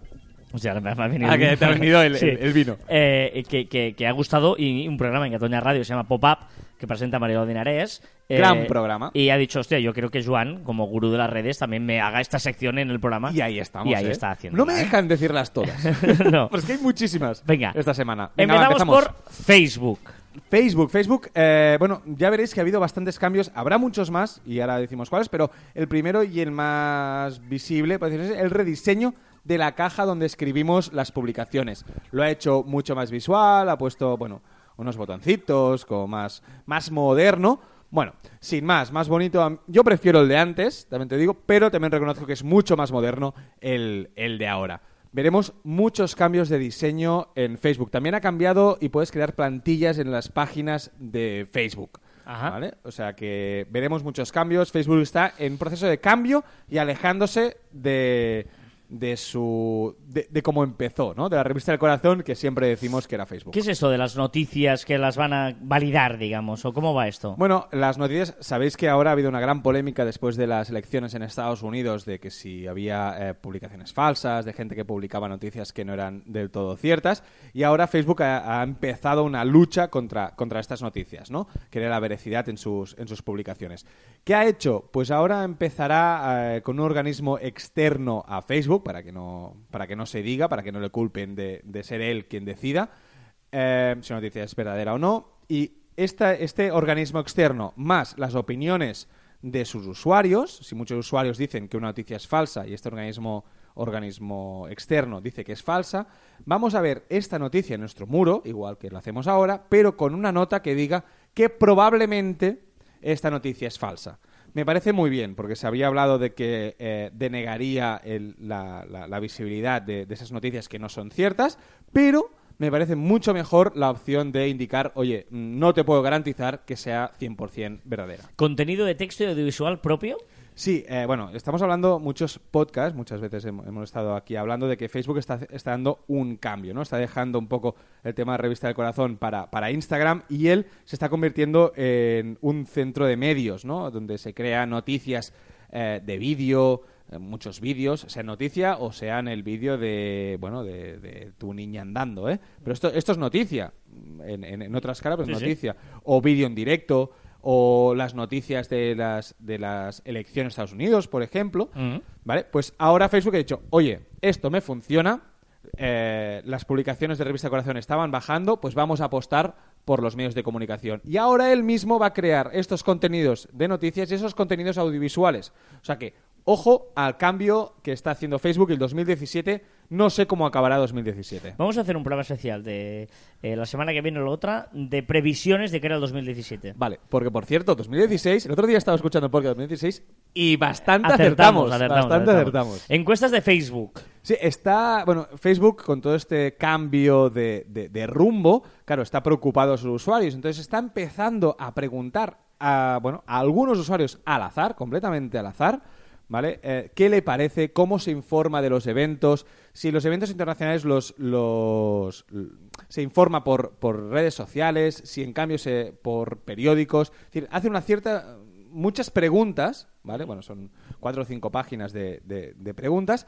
O sea, me ha venido Ah, que te ha venido el- el- el vino. Eh, que, que- que ha gustado y un programa en Cataluña Radio se llama Pop-Up que presenta Mario Dinarés. eh, Gran programa. Y ha dicho, hostia, yo creo que Joan, como gurú de las redes, también me haga esta sección en el programa. Y ahí estamos. Y ahí está haciendo. No me dejan decirlas todas. no. Pues que hay muchísimas Venga. esta semana. Venga, va, Empezamos empezamos. por Facebook. Facebook, Facebook, eh, bueno, ya veréis que ha habido bastantes cambios, habrá muchos más, y ahora decimos cuáles, pero el primero y el más visible, por decirlo así, el rediseño de la caja donde escribimos las publicaciones. Lo ha hecho mucho más visual, ha puesto, bueno, unos botoncitos, como más, más moderno. Bueno, sin más, más bonito. Yo prefiero el de antes, también te digo, pero también reconozco que es mucho más moderno el, el de ahora. Veremos muchos cambios de diseño en Facebook. También ha cambiado y puedes crear plantillas en las páginas de Facebook. Ajá. ¿Vale? O sea que veremos muchos cambios. Facebook está en proceso de cambio y alejándose de, de su de, de cómo empezó, ¿no? De la revista del corazón que siempre decimos que era Facebook. ¿Qué es esto de las noticias que las van a validar, digamos? ¿O cómo va esto? Bueno, las noticias, sabéis que ahora ha habido una gran polémica después de las elecciones en Estados Unidos de que si había eh, publicaciones falsas, de gente que publicaba noticias que no eran del todo ciertas, y ahora Facebook ha, ha empezado una lucha contra, contra estas noticias, ¿no? Querer la veracidad en sus, en sus publicaciones. ¿Qué ha hecho? Pues ahora empezará eh, con un organismo externo a Facebook, para que no, para que no se diga, para que no le culpen de, ser él quien decida, eh, si una noticia es verdadera o no. Y esta- este organismo externo, más las opiniones de sus usuarios, si muchos usuarios dicen que una noticia es falsa y este organismo, organismo externo dice que es falsa, vamos a ver esta noticia en nuestro muro, igual que lo hacemos ahora, pero con una nota que diga que probablemente esta noticia es falsa. Me parece muy bien, porque se había hablado de que eh, denegaría el- la, la- la visibilidad de, de esas noticias que no son ciertas, pero me parece mucho mejor la opción de indicar, oye, no te puedo garantizar que sea 100% verdadera. ¿Contenido de texto y audiovisual propio? Sí, eh, bueno, estamos hablando, muchos podcasts, muchas veces hem- hemos estado aquí hablando de que Facebook está, está dando un cambio, ¿no? Está dejando un poco el tema de revista del corazón para, para Instagram y él se está convirtiendo en un centro de medios, ¿no? Donde se crean noticias eh, de vídeo, eh, muchos vídeos, sea noticia o sean el vídeo de, bueno, de, de tu niña andando, ¿eh? Pero esto, esto es noticia, en, en, en otra escala pues Sí, sí. noticia, o vídeo en directo, o las noticias de las, de las elecciones de Estados Unidos, por ejemplo, Mm. ¿vale? Pues ahora Facebook ha dicho, oye, esto me funciona, eh, las publicaciones de Revista Corazón estaban bajando, pues vamos a apostar por los medios de comunicación. Y ahora él mismo va a crear estos contenidos de noticias y esos contenidos audiovisuales. O sea que, ojo al cambio que está haciendo Facebook el 2017. No sé cómo acabará 2017. Vamos a hacer un programa especial de eh, la semana que viene o la otra de previsiones de que era el 2017. Vale, porque por cierto, 2016, el otro día estaba escuchando el podcast 2016 y bastante acertamos. bastante acertamos. Encuestas de Facebook. Sí, está, bueno, Facebook con todo este cambio de, de- de rumbo, claro, está preocupado a sus usuarios, entonces está empezando a preguntar a, bueno, a algunos usuarios al azar, completamente al azar, ¿vale? Eh, ¿Qué le parece? ¿Cómo se informa de los eventos? Si los eventos internacionales los, los se informa por, por redes sociales, si en cambio se por periódicos, hace una cierta muchas preguntas, ¿vale? Bueno, son cuatro o cinco páginas de, de- preguntas.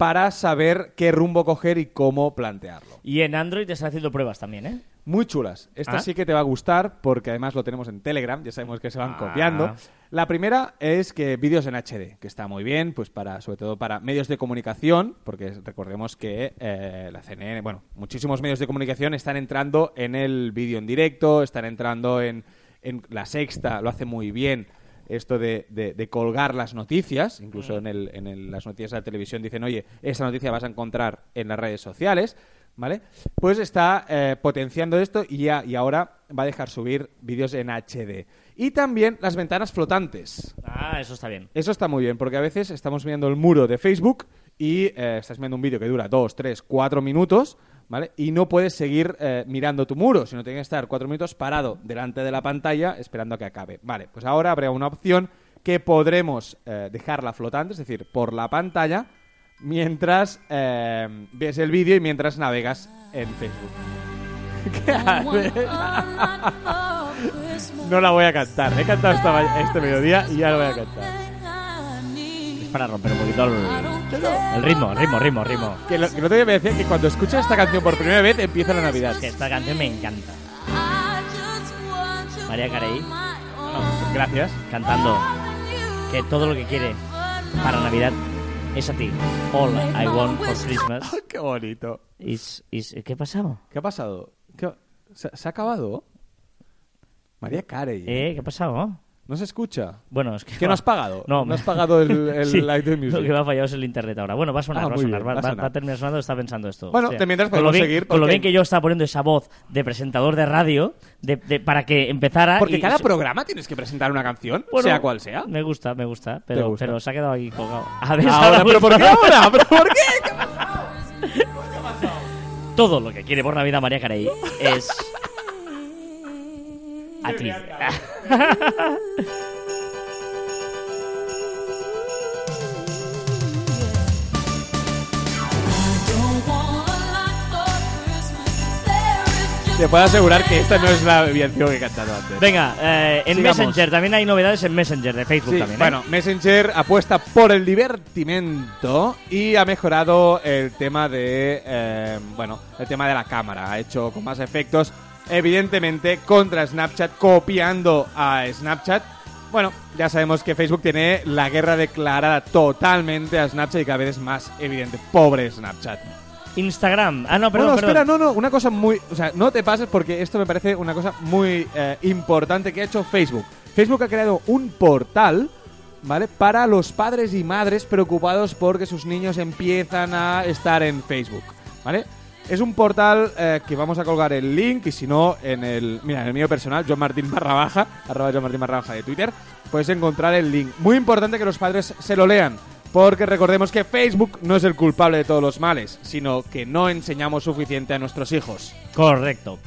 Para saber qué rumbo coger y cómo plantearlo. Y en Android te están haciendo pruebas también, ¿eh? Muy chulas. Esta Ah. sí que te va a gustar porque además lo tenemos en Telegram, ya sabemos que se van Ah. copiando. La primera es que vídeos en HD, que está muy bien, pues para sobre todo para medios de comunicación, porque recordemos que eh, la CNN, bueno, muchísimos medios de comunicación están entrando en el vídeo en directo, están entrando en, en la sexta, lo hace muy bien esto de, de- de colgar las noticias, incluso en, el- en el- las noticias de la televisión dicen, oye, esta noticia vas a encontrar en las redes sociales, ¿vale? Pues está eh, potenciando esto y, ya, y ahora va a dejar subir vídeos en HD. Y también las ventanas flotantes. Ah, eso está bien. Eso está muy bien, porque a veces estamos viendo el muro de Facebook y eh, estás viendo un vídeo que dura dos, tres, cuatro minutos, ¿vale? Y no puedes seguir eh, mirando tu muro, sino tienes que estar cuatro minutos parado delante de la pantalla esperando a que acabe. Vale, pues ahora habrá una opción que podremos eh, dejarla flotante, es decir, por la pantalla, mientras eh, ves el vídeo y mientras navegas en Facebook. ¿Qué haces? No la voy a cantar. He cantado esta este mediodía y ya la voy a cantar. Para romper un poquito el, el ritmo, ritmo, ritmo, ritmo. Que lo, que el otro día me decía que cuando escuchas esta canción por primera vez empieza la Navidad. Que esta canción me encanta. María Carey Gracias. cantando que todo lo que quiere para Navidad es a ti. All I want for Christmas Qué bonito. is... is ¿Qué ha pasado? ¿Qué ha pasado? ¿Qué- ¿Se, se ha acabado? María Carey. ¿Eh? ¿Qué ha pasado? No se escucha. Bueno, es que... ¿Qué no has pagado? No, no has pagado el, el Sí, iTunes Music. Lo que me ha fallado es el internet ahora. Bueno, va a sonar, Ah, va a sonar, bien, va, a va- sonar. va a terminar sonando, está pensando esto. Bueno, de mientras con podemos bien, seguir, Con lo porque- bien que yo estaba poniendo esa voz de presentador de radio de, de- para que empezara... Porque y cada se- programa tienes que presentar una canción, Bueno, sea cual sea. Me gusta, me gusta, pero, gusta? pero se ha quedado aquí colgado. A ver, Ahora, ¿pero por qué ahora? ¿Pero por qué? Todo lo que quiere por Navidad María Carey es... a ti. Te puedo asegurar que esta no es la canción que he cantado antes. Venga, eh, en Sigamos. Messenger también hay novedades en Messenger de Facebook Sí, también. ¿eh? bueno, Messenger apuesta por el divertimento y ha mejorado el tema de, eh, bueno, el tema de la cámara. Ha hecho con más efectos, evidentemente, contra Snapchat, copiando a Snapchat. Bueno, ya sabemos que Facebook tiene la guerra declarada totalmente a Snapchat y cada vez es más evidente. Pobre Snapchat. Instagram. Ah, no, perdón, no, no, perdón. espera, no, no, una cosa muy... O sea, no te pases porque esto me parece una cosa muy eh, importante que ha hecho Facebook. Facebook ha creado un portal, ¿vale? Para los padres y madres preocupados porque sus niños empiezan a estar en Facebook, ¿vale? Es un portal eh, que vamos a colgar el link y si no, en el... Mira, en el mío personal, John Martín barra baja, arroba Martín de Twitter, puedes encontrar el link. Muy importante que los padres se lo lean. Porque recordemos que Facebook no es el culpable de todos los males, sino que no enseñamos suficiente a nuestros hijos. Correcto.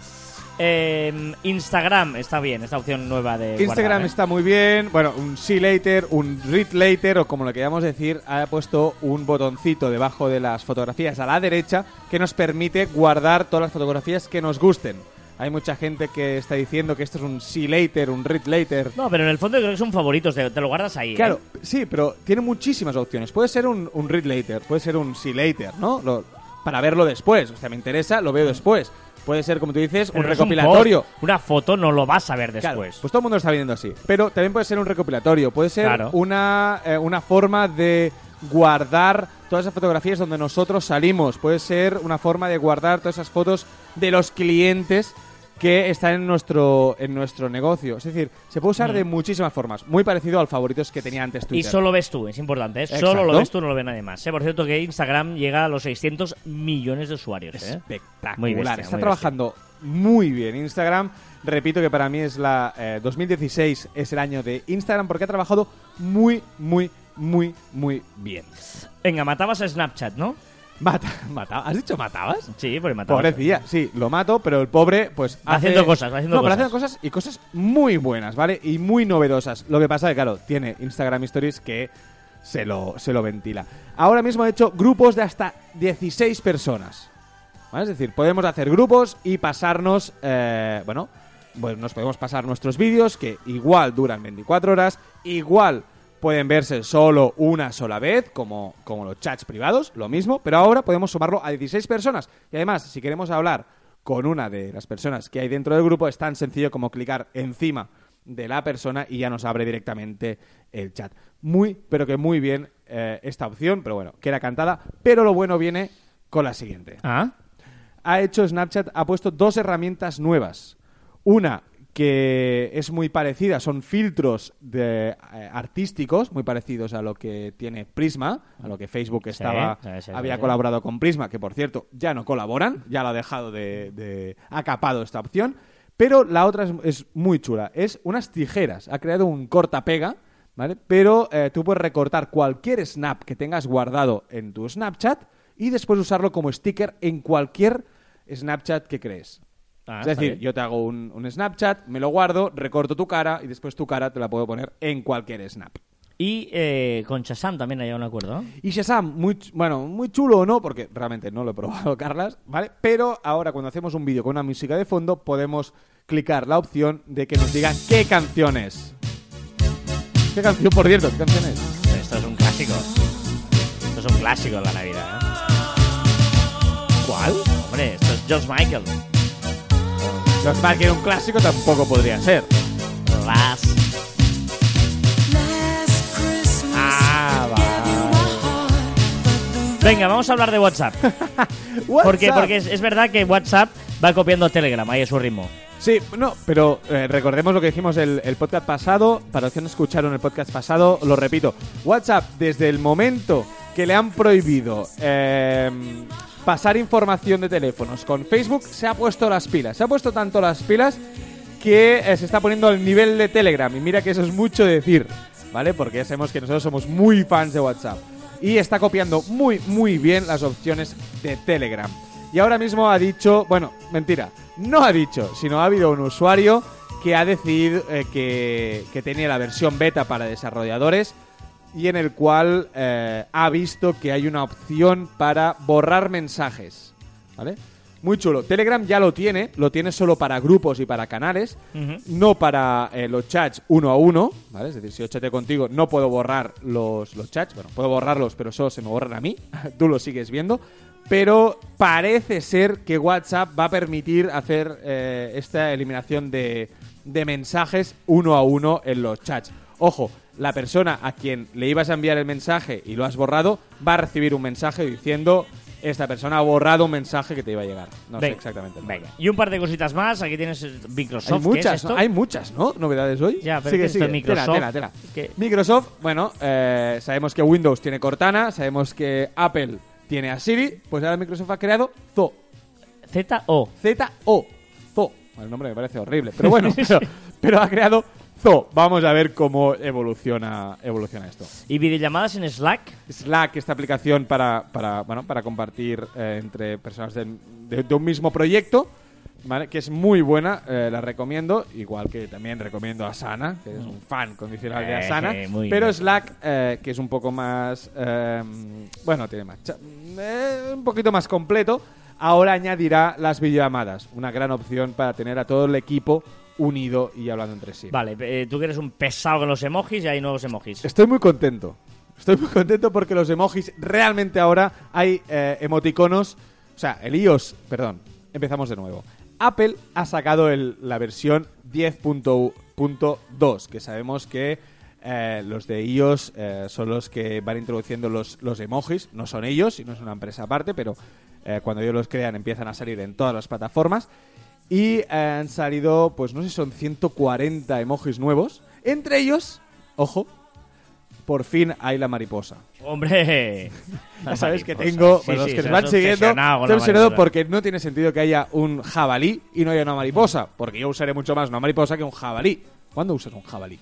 Eh, Instagram está bien, esta opción nueva de Instagram guardar, ¿eh? está muy bien, bueno, un see later, un read later o como lo queramos decir, ha puesto un botoncito debajo de las fotografías a la derecha que nos permite guardar todas las fotografías que nos gusten. Hay mucha gente que está diciendo que esto es un see later, un read later. No, pero en el fondo yo creo que son favoritos, te, lo guardas ahí. ¿eh? Claro, sí, pero tiene muchísimas opciones. Puede ser un, un read later, puede ser un see later, ¿no? Lo- para verlo después. O sea, me interesa, lo veo después. Puede ser, como tú dices, Pero un no es recopilatorio. post, una foto no lo vas a ver Claro, después. pues todo el mundo lo está viendo así. Pero también puede ser un recopilatorio, puede ser Claro. una, eh, una forma de guardar todas esas fotografías donde nosotros salimos, puede ser una forma de guardar todas esas fotos de los clientes que están en nuestro, en nuestro negocio. Es decir, se puede usar de muchísimas formas, muy parecido al favoritos que tenía antes Mm. y Twitter. solo ves tú, es importante. ¿eh? Solo lo ves tú, no lo ve nadie más. ¿eh? Por cierto, que Instagram llega a los 600 millones de usuarios. ¿eh? espectacular. Muy bestia, Está muy trabajando muy bien Instagram. Repito que para mí es la eh, 2016 es el año de Instagram porque ha trabajado muy, muy, muy, muy bien. Venga, matabas a Snapchat, ¿no? Mata, mata- ¿Has dicho matabas? Sí, porque matabas. Pobrecilla, sí, lo mato, pero el pobre, pues. Va hace- haciendo cosas, va haciendo no, pero cosas. haciendo cosas y cosas muy buenas, ¿vale? Y muy novedosas. Lo que pasa es que, claro, tiene Instagram Stories que se lo, se lo ventila. Ahora mismo ha hecho grupos de hasta 16 personas. ¿Vale? Es decir, podemos hacer grupos y pasarnos, eh, bueno, pues nos podemos pasar nuestros vídeos que igual duran 24 horas, igual pueden verse solo una sola vez, como, como los chats privados, lo mismo, pero ahora podemos sumarlo a 16 personas. Y además, si queremos hablar con una de las personas que hay dentro del grupo, es tan sencillo como clicar encima de la persona y ya nos abre directamente el chat. Muy, pero que muy bien eh, esta opción, pero bueno, queda cantada. Pero lo bueno viene con la siguiente Ah, ha hecho Snapchat, ha puesto dos herramientas nuevas. Una que es muy parecida, son filtros de, eh, artísticos, muy parecidos a lo que tiene Prisma, a lo que Facebook estaba, sí, sí, había colaborado con Prisma, que por cierto ya no colaboran, ya lo ha dejado de, de- ha capado esta opción. Pero la otra es, es muy chula, es unas tijeras, ha creado un corta-pega, ¿vale? Pero eh, tú puedes recortar cualquier snap que tengas guardado en tu Snapchat y después usarlo como sticker en cualquier Snapchat que crees. Ah, es decir, bien. yo te hago un, un Snapchat, me lo guardo, recorto tu cara y después tu cara te la puedo poner en cualquier Snap. Y eh, con Shazam también hay un acuerdo. Y Shazam, muy, bueno, muy chulo o no, porque realmente no lo he probado, Carlas, ¿vale? Pero ahora cuando hacemos un vídeo con una música de fondo, podemos clicar la opción de que nos digan qué canción es. ¿Qué canción, por cierto? ¿Qué canción es? Esto es un clásico. Esto es un clásico en la Navidad. ¿eh? ¿Cuál? Hombre, esto es George Michael. Más que un clásico tampoco podría ser. Last. Ah, Venga, vamos a hablar de WhatsApp. Porque, porque es, es verdad que WhatsApp va copiando Telegram ahí a su ritmo. Sí, no, pero eh, recordemos lo que dijimos el, el podcast pasado. Para los que no escucharon el podcast pasado, lo repito. WhatsApp, desde el momento que le han prohibido eh, pasar información de teléfonos con Facebook, se ha puesto las pilas. Se ha puesto tanto las pilas que eh, se está poniendo al nivel de Telegram. Y mira que eso es mucho decir, ¿vale? Porque ya sabemos que nosotros somos muy fans de WhatsApp. Y está copiando muy, muy bien las opciones de Telegram. Y ahora mismo ha dicho, bueno, mentira, no ha dicho, sino ha habido un usuario que ha decidido eh, que, que tenía la versión beta para desarrolladores y en el cual eh, ha visto que hay una opción para borrar mensajes. ¿Vale? Muy chulo. Telegram ya lo tiene, lo tiene solo para grupos y para canales, no para eh, los chats uno a uno, ¿vale? Es decir, si yo chateé contigo, no puedo borrar los, los chats. Bueno, puedo borrarlos, pero solo se me borran a mí. Tú los sigues viendo. Pero parece ser que WhatsApp va a permitir hacer eh, esta eliminación de, de mensajes uno a uno en los chats. Ojo, la persona a quien le ibas a enviar el mensaje y lo has borrado, va a recibir un mensaje diciendo esta persona ha borrado un mensaje que te iba a llegar. No sé exactamente. Venga. Y un par de cositas más. Aquí tienes Microsoft. Hay ¿qué muchas, es esto? ¿no? hay muchas, ¿no? Novedades hoy. Ya, pero Sigue, ¿qué es esto de sigue. Microsoft? Tela, tela, tela. Microsoft, bueno, eh, sabemos que Windows tiene Cortana, sabemos que Apple tiene a Siri, pues ahora Microsoft ha creado Zo. Z-O. Z-O. Zo. El nombre me parece horrible, pero bueno, pero ha creado Vamos a ver cómo evoluciona, evoluciona esto. ¿Y videollamadas en Slack? Slack, esta aplicación para, para, bueno, para compartir eh, entre personas de, de un mismo proyecto, ¿vale? que es muy buena, eh, la recomiendo, igual que también recomiendo Asana, que es un fan condicional de Eh, Asana, muy pero bien. Slack, eh, que es un poco más, eh, bueno, tiene más, eh, un poquito más completo, ahora añadirá las videollamadas, una gran opción para tener a todo el equipo unido y hablando entre sí. Vale, eh, tú que eres un pesado con los emojis y hay nuevos emojis. Estoy muy contento. Estoy muy contento porque los emojis realmente ahora hay eh, emoticonos. O sea, el iOS, perdón, empezamos de nuevo. Apple ha sacado el- la versión 10.2, que sabemos que eh, los de iOS eh, son los que van introduciendo los, los emojis. No son ellos, y no es una empresa aparte, pero eh, cuando ellos los crean empiezan a salir en todas las plataformas. Y eh, han salido, pues no sé, son 140 emojis nuevos. Entre ellos, ojo, por fin hay la mariposa. Hombre. Ya sabes que tengo, Sí, bueno, los que estás van siguiendo, estoy obsesionado porque no tiene sentido que haya un jabalí y no haya una mariposa. Porque yo usaré mucho más una mariposa que un jabalí. ¿Cuándo usas un jabalí?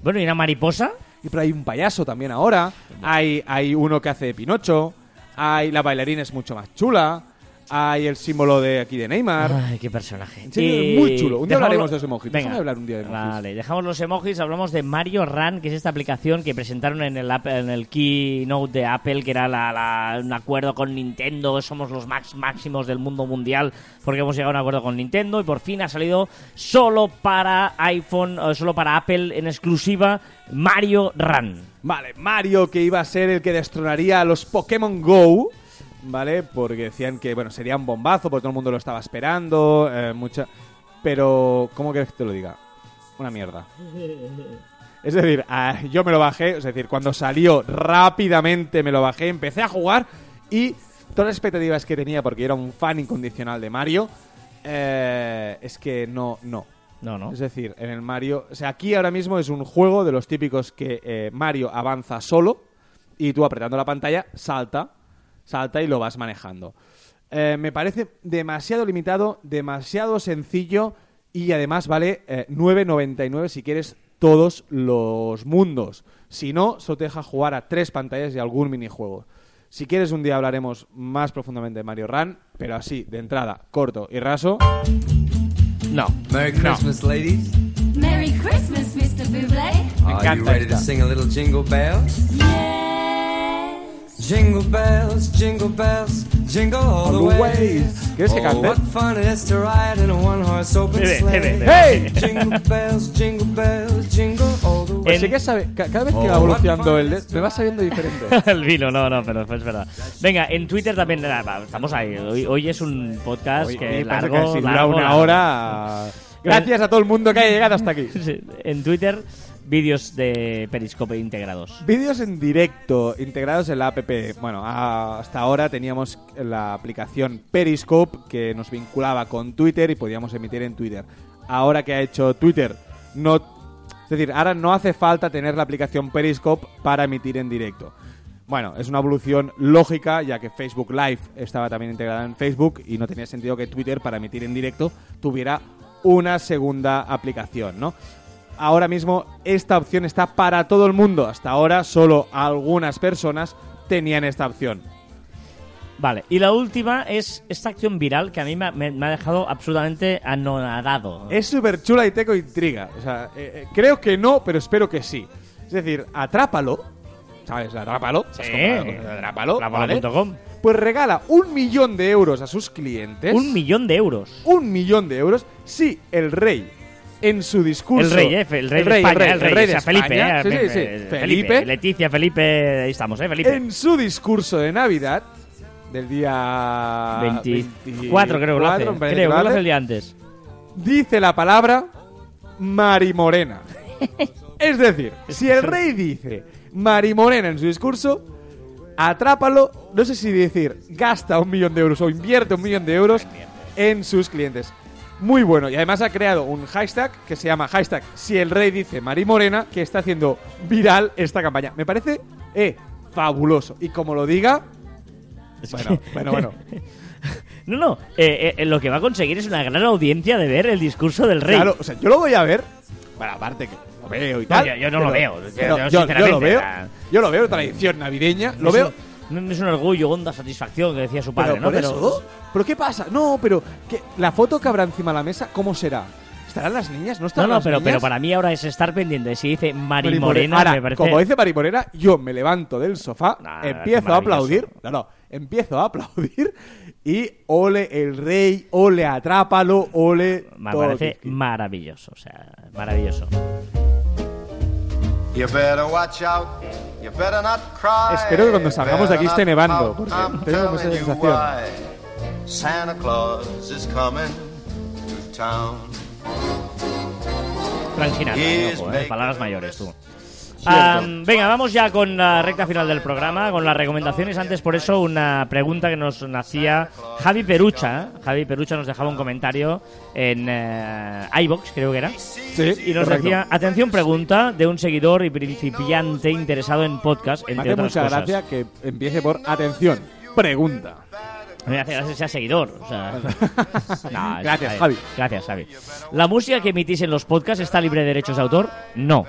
Bueno, ¿y una mariposa? Y pero hay un payaso también ahora. Hay, hay uno que hace de Pinocho. Hay la bailarina es mucho más chula. Hay el símbolo de aquí de Neymar. Ay, qué personaje. Y es muy chulo. Un día dejamos hablaremos de los emojis. Venga. Hablar un día de emojis. Vale, dejamos los emojis, hablamos de Mario Run, que es esta aplicación que presentaron en el, Apple- en el keynote de Apple, que era la- la- un acuerdo con Nintendo, somos los max máximos del mundo mundial, porque hemos llegado a un acuerdo con Nintendo y por fin ha salido solo para iPhone, o solo para Apple en exclusiva, Mario Run. Vale, Mario que iba a ser el que destronaría a los Pokémon Go, ¿vale? Porque decían que, bueno, sería un bombazo, porque todo el mundo lo estaba esperando, eh, mucha... Pero, ¿cómo quieres que te lo diga? Una mierda. Es decir, ah, yo me lo bajé, es decir, cuando salió rápidamente me lo bajé, empecé a jugar y todas las expectativas que tenía, porque era un fan incondicional de Mario, eh, es que no, no. No, no. Es decir, en el Mario. O sea, aquí ahora mismo es un juego de los típicos que eh, Mario avanza solo y tú apretando la pantalla salta, salta y lo vas manejando. Eh, me parece demasiado limitado, demasiado sencillo y además vale eh, 9.99 si quieres todos los mundos. Si no, solo te deja jugar a tres pantallas y algún minijuego. Si quieres, un día hablaremos más profundamente de Mario Run, pero así, de entrada, corto y raso. No. Merry Christmas, ladies. Merry Christmas, Mr. Buble. Oh, encanta ready to sing a little jingle bells? Jingle bells, jingle bells, jingle all the All the way. ¿Quieres que Oh, cante? what fun it is to ride in a one-horse open sleigh. ¡Hey! Jingle bells, jingle bells, jingle all the way. Pues sí que sabe, ca- cada vez que va Oh, evolucionando el me va sabiendo diferente. el vino, no, no, pero es verdad. Venga, en Twitter también, estamos ahí. Hoy, hoy es un podcast Hoy- que largo, que si dura largo, una largo. hora. Gracias a todo el mundo que haya llegado hasta aquí. Sí, En Twitter, vídeos de Periscope integrados. Vídeos en directo integrados en la app. Bueno, hasta ahora teníamos la aplicación Periscope que nos vinculaba con Twitter y podíamos emitir en Twitter. Ahora que ha hecho Twitter, no, es decir, ahora no hace falta tener la aplicación Periscope para emitir en directo. Bueno, es una evolución lógica, ya que Facebook Live estaba también integrada en Facebook y no tenía sentido que Twitter, para emitir en directo, tuviera una segunda aplicación, ¿no? Ahora mismo esta opción está para todo el mundo. Hasta ahora solo algunas personas tenían esta opción. Vale, y la última es esta acción viral que a mí me, me- me ha dejado absolutamente anonadado. Es súper chula y teco intriga. O sea, eh, eh, creo que no, pero espero que sí. Es decir, atrápalo. ¿Sabes? Atrápalo. Atrápalo. Pues regala un millón de euros a sus clientes. Un millón de euros. un millón de euros si el rey en su discurso El rey, ¿eh? El rey de España, el rey, de o sea, Felipe, ¿eh? sí, sí, sí, Eh, Felipe, Leticia, Felipe, ahí estamos, ¿eh? Felipe. en su discurso de Navidad del día 24 creo que lo hace. 24, me parece Creo que que lo el día antes. dice la palabra Marimorena. es decir, si el rey dice Marimorena en su discurso, atrápalo, no sé si decir gasta un millón de euros o invierte un millón de euros en sus clientes. Muy bueno. Y además ha creado un hashtag que se llama hashtag si el rey dice Marimorena, que está haciendo viral esta campaña. Me parece eh, fabuloso. Y como lo diga... Bueno, bueno, bueno. No, no, eh, eh, lo que va a conseguir es una gran audiencia de ver el discurso del rey. Claro, o sea, yo lo voy a ver. Bueno, aparte que lo veo y No, tal. yo- yo no lo veo, yo- yo lo veo. Yo lo veo, tradición navideña. Lo veo. un- es un orgullo, honda satisfacción que decía su padre, pero ¿no? por eso. ¿Pero qué pasa? No, pero que la foto que habrá encima de la mesa, ¿cómo será? ¿Estarán las niñas? ¿No No, estarán no, las pero, niñas? pero para mí ahora es estar pendiente. Si dice Mari Mari Morena, Ahora, me parece. como dice Mari Morena, yo me levanto del sofá, Nah, empiezo a aplaudir. No, no, empiezo a aplaudir y ole el rey, ole atrápalo, ole. Me todo parece maravilloso, o sea, maravilloso. You better watch out. You better not cry. Espero que cuando salgamos de aquí esté nevando, porque I'm tengo esa telling you sensación. why. Santa Claus is coming to town. Frank Sinatra, eh, palabras mayores, tú. Venga, vamos ya con la recta final del programa, con las recomendaciones. Antes, por eso, una pregunta que nos hacía Javi Perucha. Javi Perucha nos dejaba un comentario en eh, iBox, creo que era. Sí, Y nos correcto. decía, atención pregunta de un seguidor y principiante interesado en podcast, Me entre hace otras mucha cosas. gracia que empiece por atención. Pregunta. Me hace gracia que sea seguidor. O sea, No, es- Gracias, Javi. Gracias, Javi. ¿La música que emitís en los podcasts está libre de derechos de autor? No.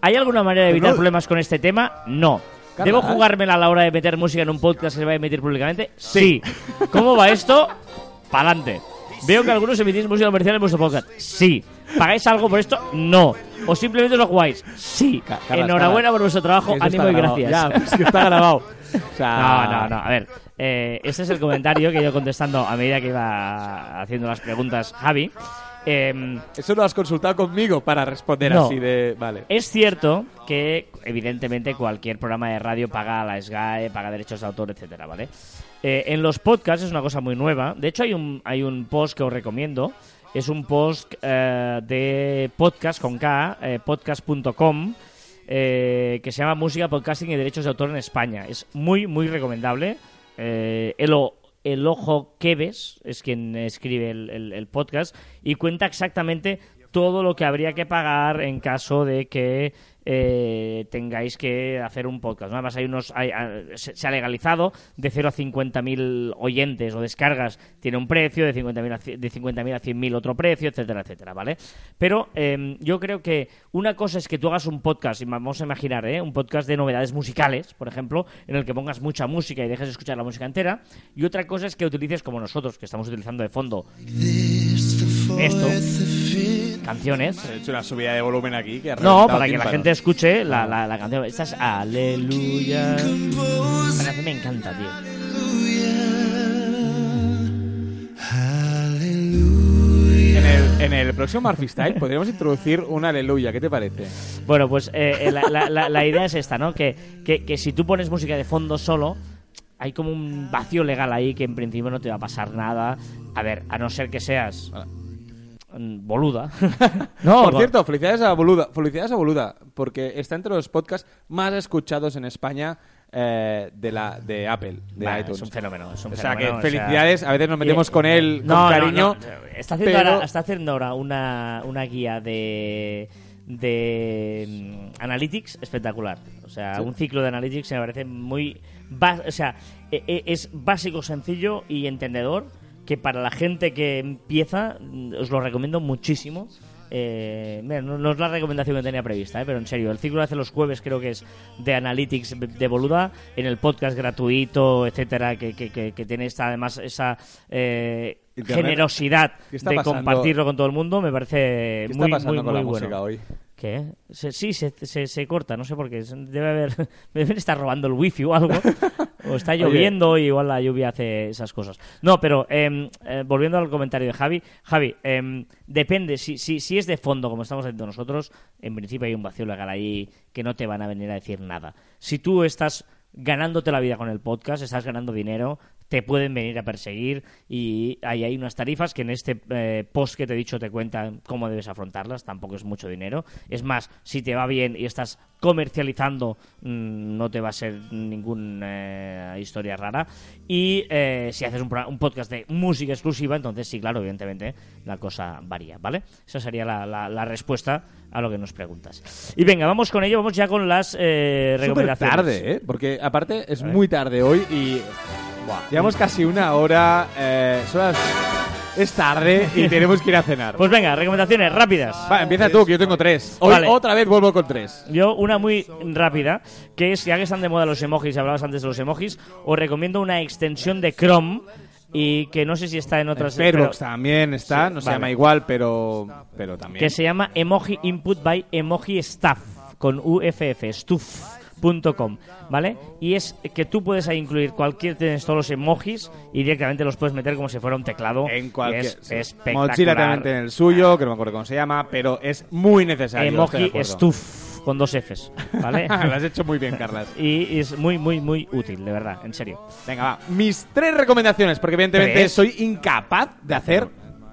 ¿Hay alguna manera de evitar problemas con este tema? No. ¿Debo ¿eh? jugármela a la hora de meter música en un podcast que se va a emitir públicamente? Sí. ¿Cómo va esto? Pa'lante. Veo que algunos emitís música comercial en vuestro podcast. Sí. ¿Pagáis algo por esto? No. ¿O simplemente lo jugáis? Sí. Ca- Carlas, Enhorabuena Carlas. por vuestro trabajo, Eso ánimo y grabado. gracias. Ya, es que está grabado. O sea, No, no, no. A ver, eh, este es el comentario que he ido contestando a medida que iba haciendo las preguntas Javi. Eh, Eso lo has consultado conmigo para responder No. así de. Vale. es cierto que, evidentemente, cualquier programa de radio paga la SGAE, paga derechos de autor, etcétera, ¿vale? Eh, en los podcasts es una cosa muy nueva. De hecho, hay un, hay un post que os recomiendo. Es un post eh, de podcast con K, eh, podcast.com, eh, que se llama Música, Podcasting y Derechos de Autor en España. Es muy, muy recomendable. Eh, el, Ojo Queves es quien escribe el podcast y cuenta exactamente todo lo que habría que pagar en caso de que eh, tengáis que hacer un podcast. ¿no? Además, hay unos, hay- ah, se, ha legalizado de 0 a 50.000 oyentes o descargas tiene un precio, de 50.000 a, de 50.000 a 100.000 otro precio, etcétera, etcétera, ¿vale? Pero eh, yo creo que una cosa es que tú hagas un podcast, y vamos a imaginar, ¿eh? un podcast de novedades musicales, por ejemplo, en el que pongas mucha música y dejes de escuchar la música entera, y otra cosa es que utilices como nosotros, que estamos utilizando de fondo esto, canciones. He hecho una subida de volumen aquí que No, para que la gente escuche la, la, la canción. Esta es Aleluya. Esta canción me encanta, tío. En el, en el próximo Murphy Style podríamos introducir una aleluya. ¿Qué te parece? Bueno, pues eh, eh, la, la- la- la idea es esta, ¿no? Que, que, que si tú pones música de fondo solo, hay como un vacío legal ahí que en principio no te va a pasar nada. A ver, a no ser que seas boluda. no, Por cierto, felicidades a Boluda, felicidades a Boluda, porque está entre los podcasts más escuchados en España eh, de la de Apple, de Bah, iTunes. es un fenómeno. Es un o sea fenómeno, que o felicidades, a veces nos metemos con él con No, cariño. no. Está haciendo, pero- ahora, está haciendo ahora una, una guía de de mm, analytics espectacular. O sea, un ciclo de analytics me parece muy o sea, e- e- es básico, sencillo y entendedor que para la gente que empieza mm, os lo recomiendo muchísimo. Eh, mira, no, no es la recomendación que tenía prevista, eh, pero en serio, el ciclo hace los jueves creo que es de Analytics de Boluda, en el podcast gratuito, etcétera, que, que, que, que tiene esta, además esa eh, generosidad ¿Qué está de pasando? compartirlo con todo el mundo, me parece ¿Qué está muy, pasando muy, con muy la bueno. música hoy? ¿Qué? Se- sí, se, se, se corta, no sé por qué. Debe haber. Deben estar robando el wifi o algo. o está Oye. lloviendo y igual la lluvia hace esas cosas. No, pero em, eh, volviendo al comentario de Javi. Javi, em, depende. Si, si, si es de fondo, como estamos haciendo nosotros, en principio hay un vacío legal ahí que no te van a venir a decir nada. Si tú estás ganándote la vida con el podcast, estás ganando dinero, te pueden venir a perseguir y hay unas tarifas que en este eh, post que te he dicho te cuentan cómo debes afrontarlas, tampoco es mucho dinero. Es más, si te va bien y estás comercializando, mm, no te va a ser ninguna historia rara. Y eh, si haces un, un podcast de música exclusiva, entonces sí, claro, evidentemente la cosa varía, ¿vale? Esa sería la, la- la respuesta a lo que nos preguntas. Y venga, vamos con ello, vamos ya con las eh, recomendaciones. tarde, ¿eh? Porque aparte es muy tarde hoy y llevamos casi una hora. eh, son las- Es tarde y tenemos que ir a cenar. Pues venga, recomendaciones rápidas. Va, empieza tú, que yo tengo tres. Hoy Vale. otra vez vuelvo con tres. Yo una muy rápida, que es, ya que están de moda los emojis, hablabas antes de los emojis, os recomiendo una extensión de Chrome y que no sé si está en otras... Fairbox pero- también está, Sí, no se vale. llama igual, pero, pero también. que se llama Emoji Input by Emoji Stuff, con UFF, stuff.com, ¿vale? Y es que tú puedes ahí incluir cualquier, tienes todos los emojis y directamente los puedes meter como si fuera un teclado. en cualquier. Es sí. espectacular. Mozilla también tiene el suyo, que no me acuerdo cómo se llama, pero es muy necesario. Emoji. Stuff, con dos Fs, ¿vale? Lo has hecho muy bien, Carlas. y es muy, muy, muy útil, de verdad, en serio. Venga, va. Mis tres recomendaciones, porque evidentemente ¿Tres? soy incapaz de hacer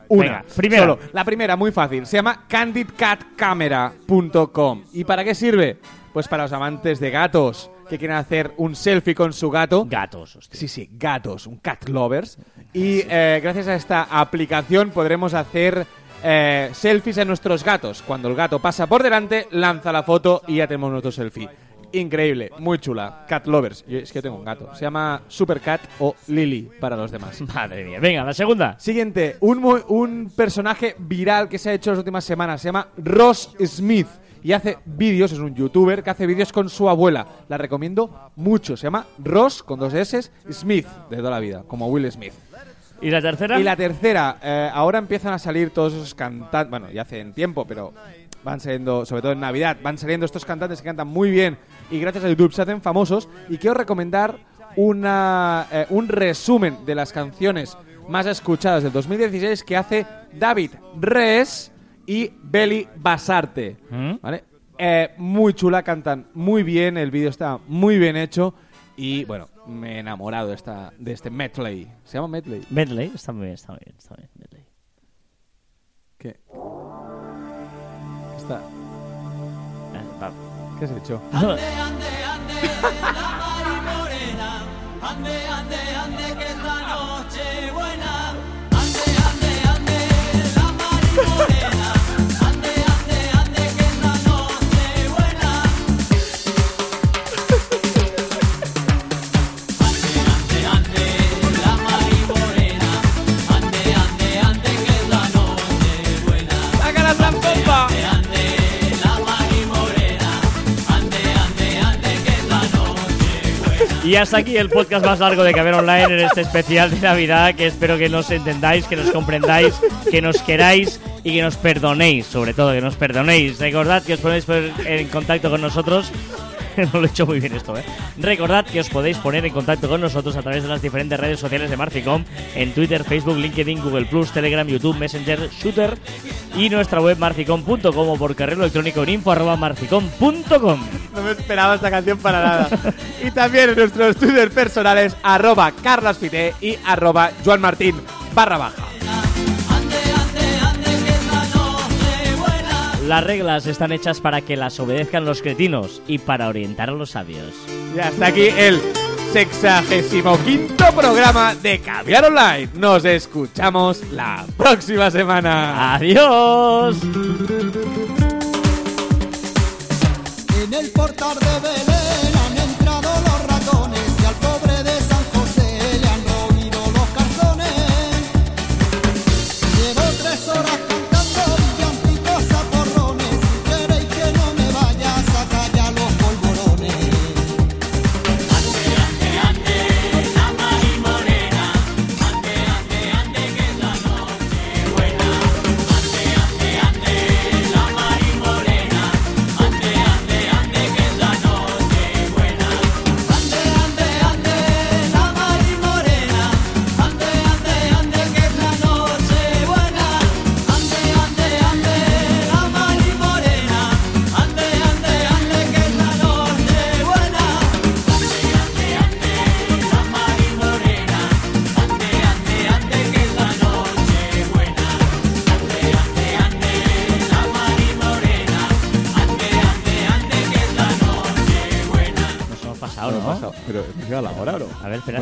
una. Venga. Solo. La primera, muy fácil. Se llama candidcatcamera.com. ¿Y para qué sirve? Pues para los amantes de gatos que quieren hacer un selfie con su gato. Gatos, hostia. Sí, sí, gatos, un cat lovers. Y eh, gracias a esta aplicación podremos hacer eh, selfies a nuestros gatos. Cuando el gato pasa por delante, lanza la foto y ya tenemos nuestro selfie. Increíble, muy chula. Cat lovers. Yo, es que tengo un gato. Se llama Supercat o Lily para los demás. Madre mía. Venga, la segunda. Siguiente, un, mu- un personaje viral que se ha hecho las últimas semanas. Se llama Ross Smith. Y hace vídeos, es un youtuber que hace vídeos con su abuela. La recomiendo mucho. Se llama Ross, con dos S, Smith, de toda la vida, como Will Smith. ¿Y la tercera? Y la tercera, eh, ahora empiezan a salir todos esos cantantes, bueno, ya hacen tiempo, pero van saliendo, sobre todo en Navidad, van saliendo estos cantantes que cantan muy bien y gracias a YouTube se hacen famosos. Y quiero recomendar una, eh, un resumen de las canciones más escuchadas del 2016 que hace David Res y Beli Basarte. ¿Mm? ¿Vale? Eh, muy chula, cantan muy bien, el vídeo está muy bien hecho y bueno, me he enamorado de, esta, de este medley. ¿Se llama medley? Medley, está muy bien, está muy bien, está muy bien. Medley. ¿Qué? Está- Eh. ¿Qué has hecho? ¡Saca Y hasta aquí el podcast más largo de Caber Online en este especial de Navidad, que espero que nos entendáis, que nos comprendáis, que nos queráis y que nos perdonéis, sobre todo que nos perdonéis. Recordad que os ponéis en contacto con nosotros no lo he hecho muy bien esto, ¿eh? Recordad que os podéis poner en contacto con nosotros a través de las diferentes redes sociales de Marficom, en Twitter, Facebook, LinkedIn, Google Plus, Telegram, YouTube, Messenger, Shooter y nuestra web marficom.com o por correo electrónico en info. No me esperaba esta canción para nada. y también en nuestros Twitter personales, arroba y arroba joanmartin barra baja. Las reglas están hechas para que las obedezcan los cretinos y para orientar a los sabios. Y hasta aquí el sexagésimo quinto programa de Caviar Online. Nos escuchamos la próxima semana. ¡Adiós! En el portal de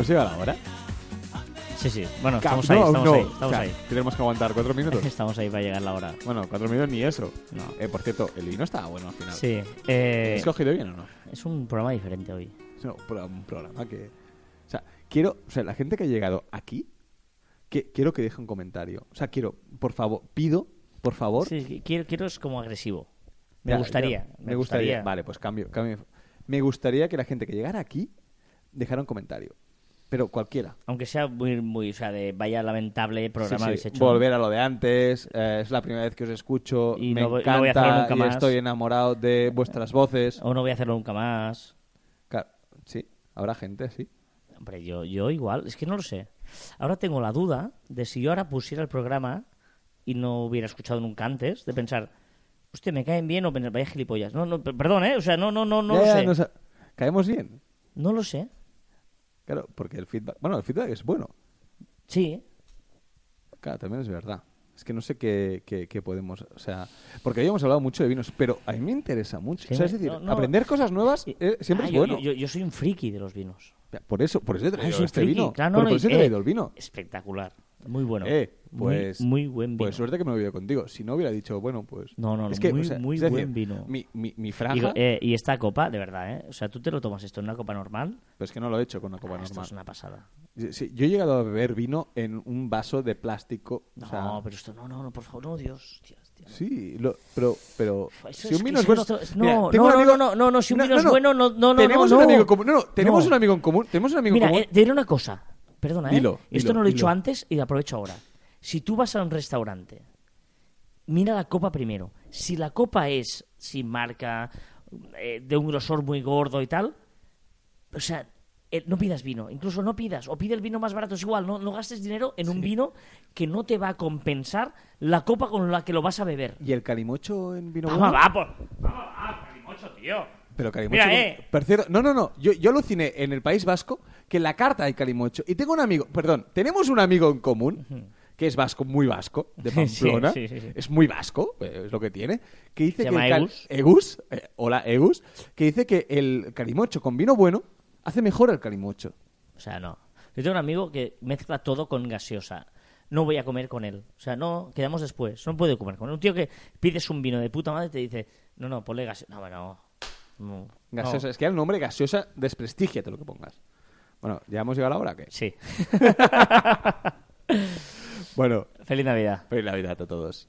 ¿Hemos llegado a la hora? Sí, sí. Bueno, estamos ahí, no, estamos no. ahí, estamos O sea, ahí. Tenemos que aguantar cuatro minutos. Estamos ahí para llegar la hora. bueno, cuatro minutos ni eso. No. Eh, por cierto, el vino estaba bueno al final. Sí. eh, ¿Has escogido bien o no? es un programa diferente hoy. No, un programa que... O sea, quiero... O sea, la gente que ha llegado aquí, que, quiero que deje un comentario. O sea, quiero, por favor, pido, por favor... Sí, qui- quiero, quiero es como agresivo. Me Ya, gustaría. me gustaría. Vale, pues cambio, cambio. Me gustaría que la gente que llegara aquí dejara un comentario. Pero cualquiera. Aunque sea muy, muy, o sea, de vaya lamentable programa Sí, sí, habéis hecho. Volver a lo de antes. eh, es la primera vez que os escucho. Y me no voy- no encanta voy a hacerlo nunca y más. estoy enamorado de vuestras voces. O no voy a hacerlo nunca más. Claro, sí, habrá gente, sí. Hombre, yo, yo igual, es que no lo sé. Ahora tengo la duda de si yo ahora pusiera el programa y no hubiera escuchado nunca antes, de pensar, hostia, me caen bien o pensar, vaya gilipollas. No, no, per- perdón, ¿eh? O sea, no, no, no, no Ya, lo sé. nos ha- Caemos bien. No lo sé. Claro, porque el feedback. Bueno, el feedback es bueno. Sí. Claro, también es verdad. Es que no sé qué, qué- qué podemos. O sea, porque hoy hemos hablado mucho de vinos, pero a mí me interesa mucho. Sí, o sea, es decir, no, no. aprender cosas nuevas eh, siempre Ah, es yo- bueno. Yo, yo soy un friki de los vinos. Por eso, por eso he Ah, traído soy este friki. vino. Claro, no, Por- eso he y- eh, traído el vino. Espectacular. Muy bueno. Eh, pues, muy, buen vino. Pues suerte que me lo he bebido contigo. Si no hubiera dicho, bueno, pues. No, no, no, es que, muy- o sea, muy es decir, buen vino. Mi, mi, mi Y, eh, y esta copa, de verdad, ¿eh? O sea, tú te lo tomas esto en una copa normal. Pero es que no lo he hecho con una copa Ah, esto normal. es una pasada. Sí, yo he llegado a beber vino en un vaso de plástico. No, o sea, pero esto no, no, no, por favor, no, Dios. Dios. Sí, lo- pero, pero Eso si un vino es bueno. Mira, no, tengo no, un no, amigo- no, no, no, si un vino es bueno, no, no, Tenemos no, un amigo común. No, no, tenemos un amigo en común. Tenemos un amigo Mira, en común. eh, diré una cosa. Perdona, ¿eh? Dilo, Esto dilo, no lo he dicho antes y lo aprovecho ahora. Si tú vas a un restaurante, mira la copa primero. Si la copa es sin marca, eh, de un grosor muy gordo y tal, o sea, eh, no pidas vino. Incluso no pidas. O pide el vino más barato. Es igual. No, no gastes dinero en un vino que no te va a compensar la copa con la que lo vas a beber. ¿Y el calimocho en vino Vamos, bueno? va, por... Vamos, va, calimocho, tío. Pero calimocho. Mira, con- eh. Por cierto, no, no, no. Yo, yo aluciné en el País Vasco que en la carta hay calimocho. Y tengo un amigo, perdón, tenemos un amigo en común que es vasco, muy vasco, de Pamplona. sí, sí, sí. Es muy vasco, eh, es lo que tiene. Que dice Se que llama Egus. Egus, eh, hola Egus, que dice que el calimocho con vino bueno hace mejor el calimocho. O sea, no. Yo tengo un amigo que mezcla todo con gaseosa. No voy a comer con él. O sea, no, quedamos después. No puedo comer con él. Un tío que pides un vino de puta madre y te dice, no, no, ponle gaseosa. No, bueno, no. Gaseosa, no. es que el nombre gaseosa desprestigia todo lo que pongas. Bueno, ¿ya hemos llegado a la hora qué? Sí. Bueno, Feliz Navidad. feliz Navidad a todos.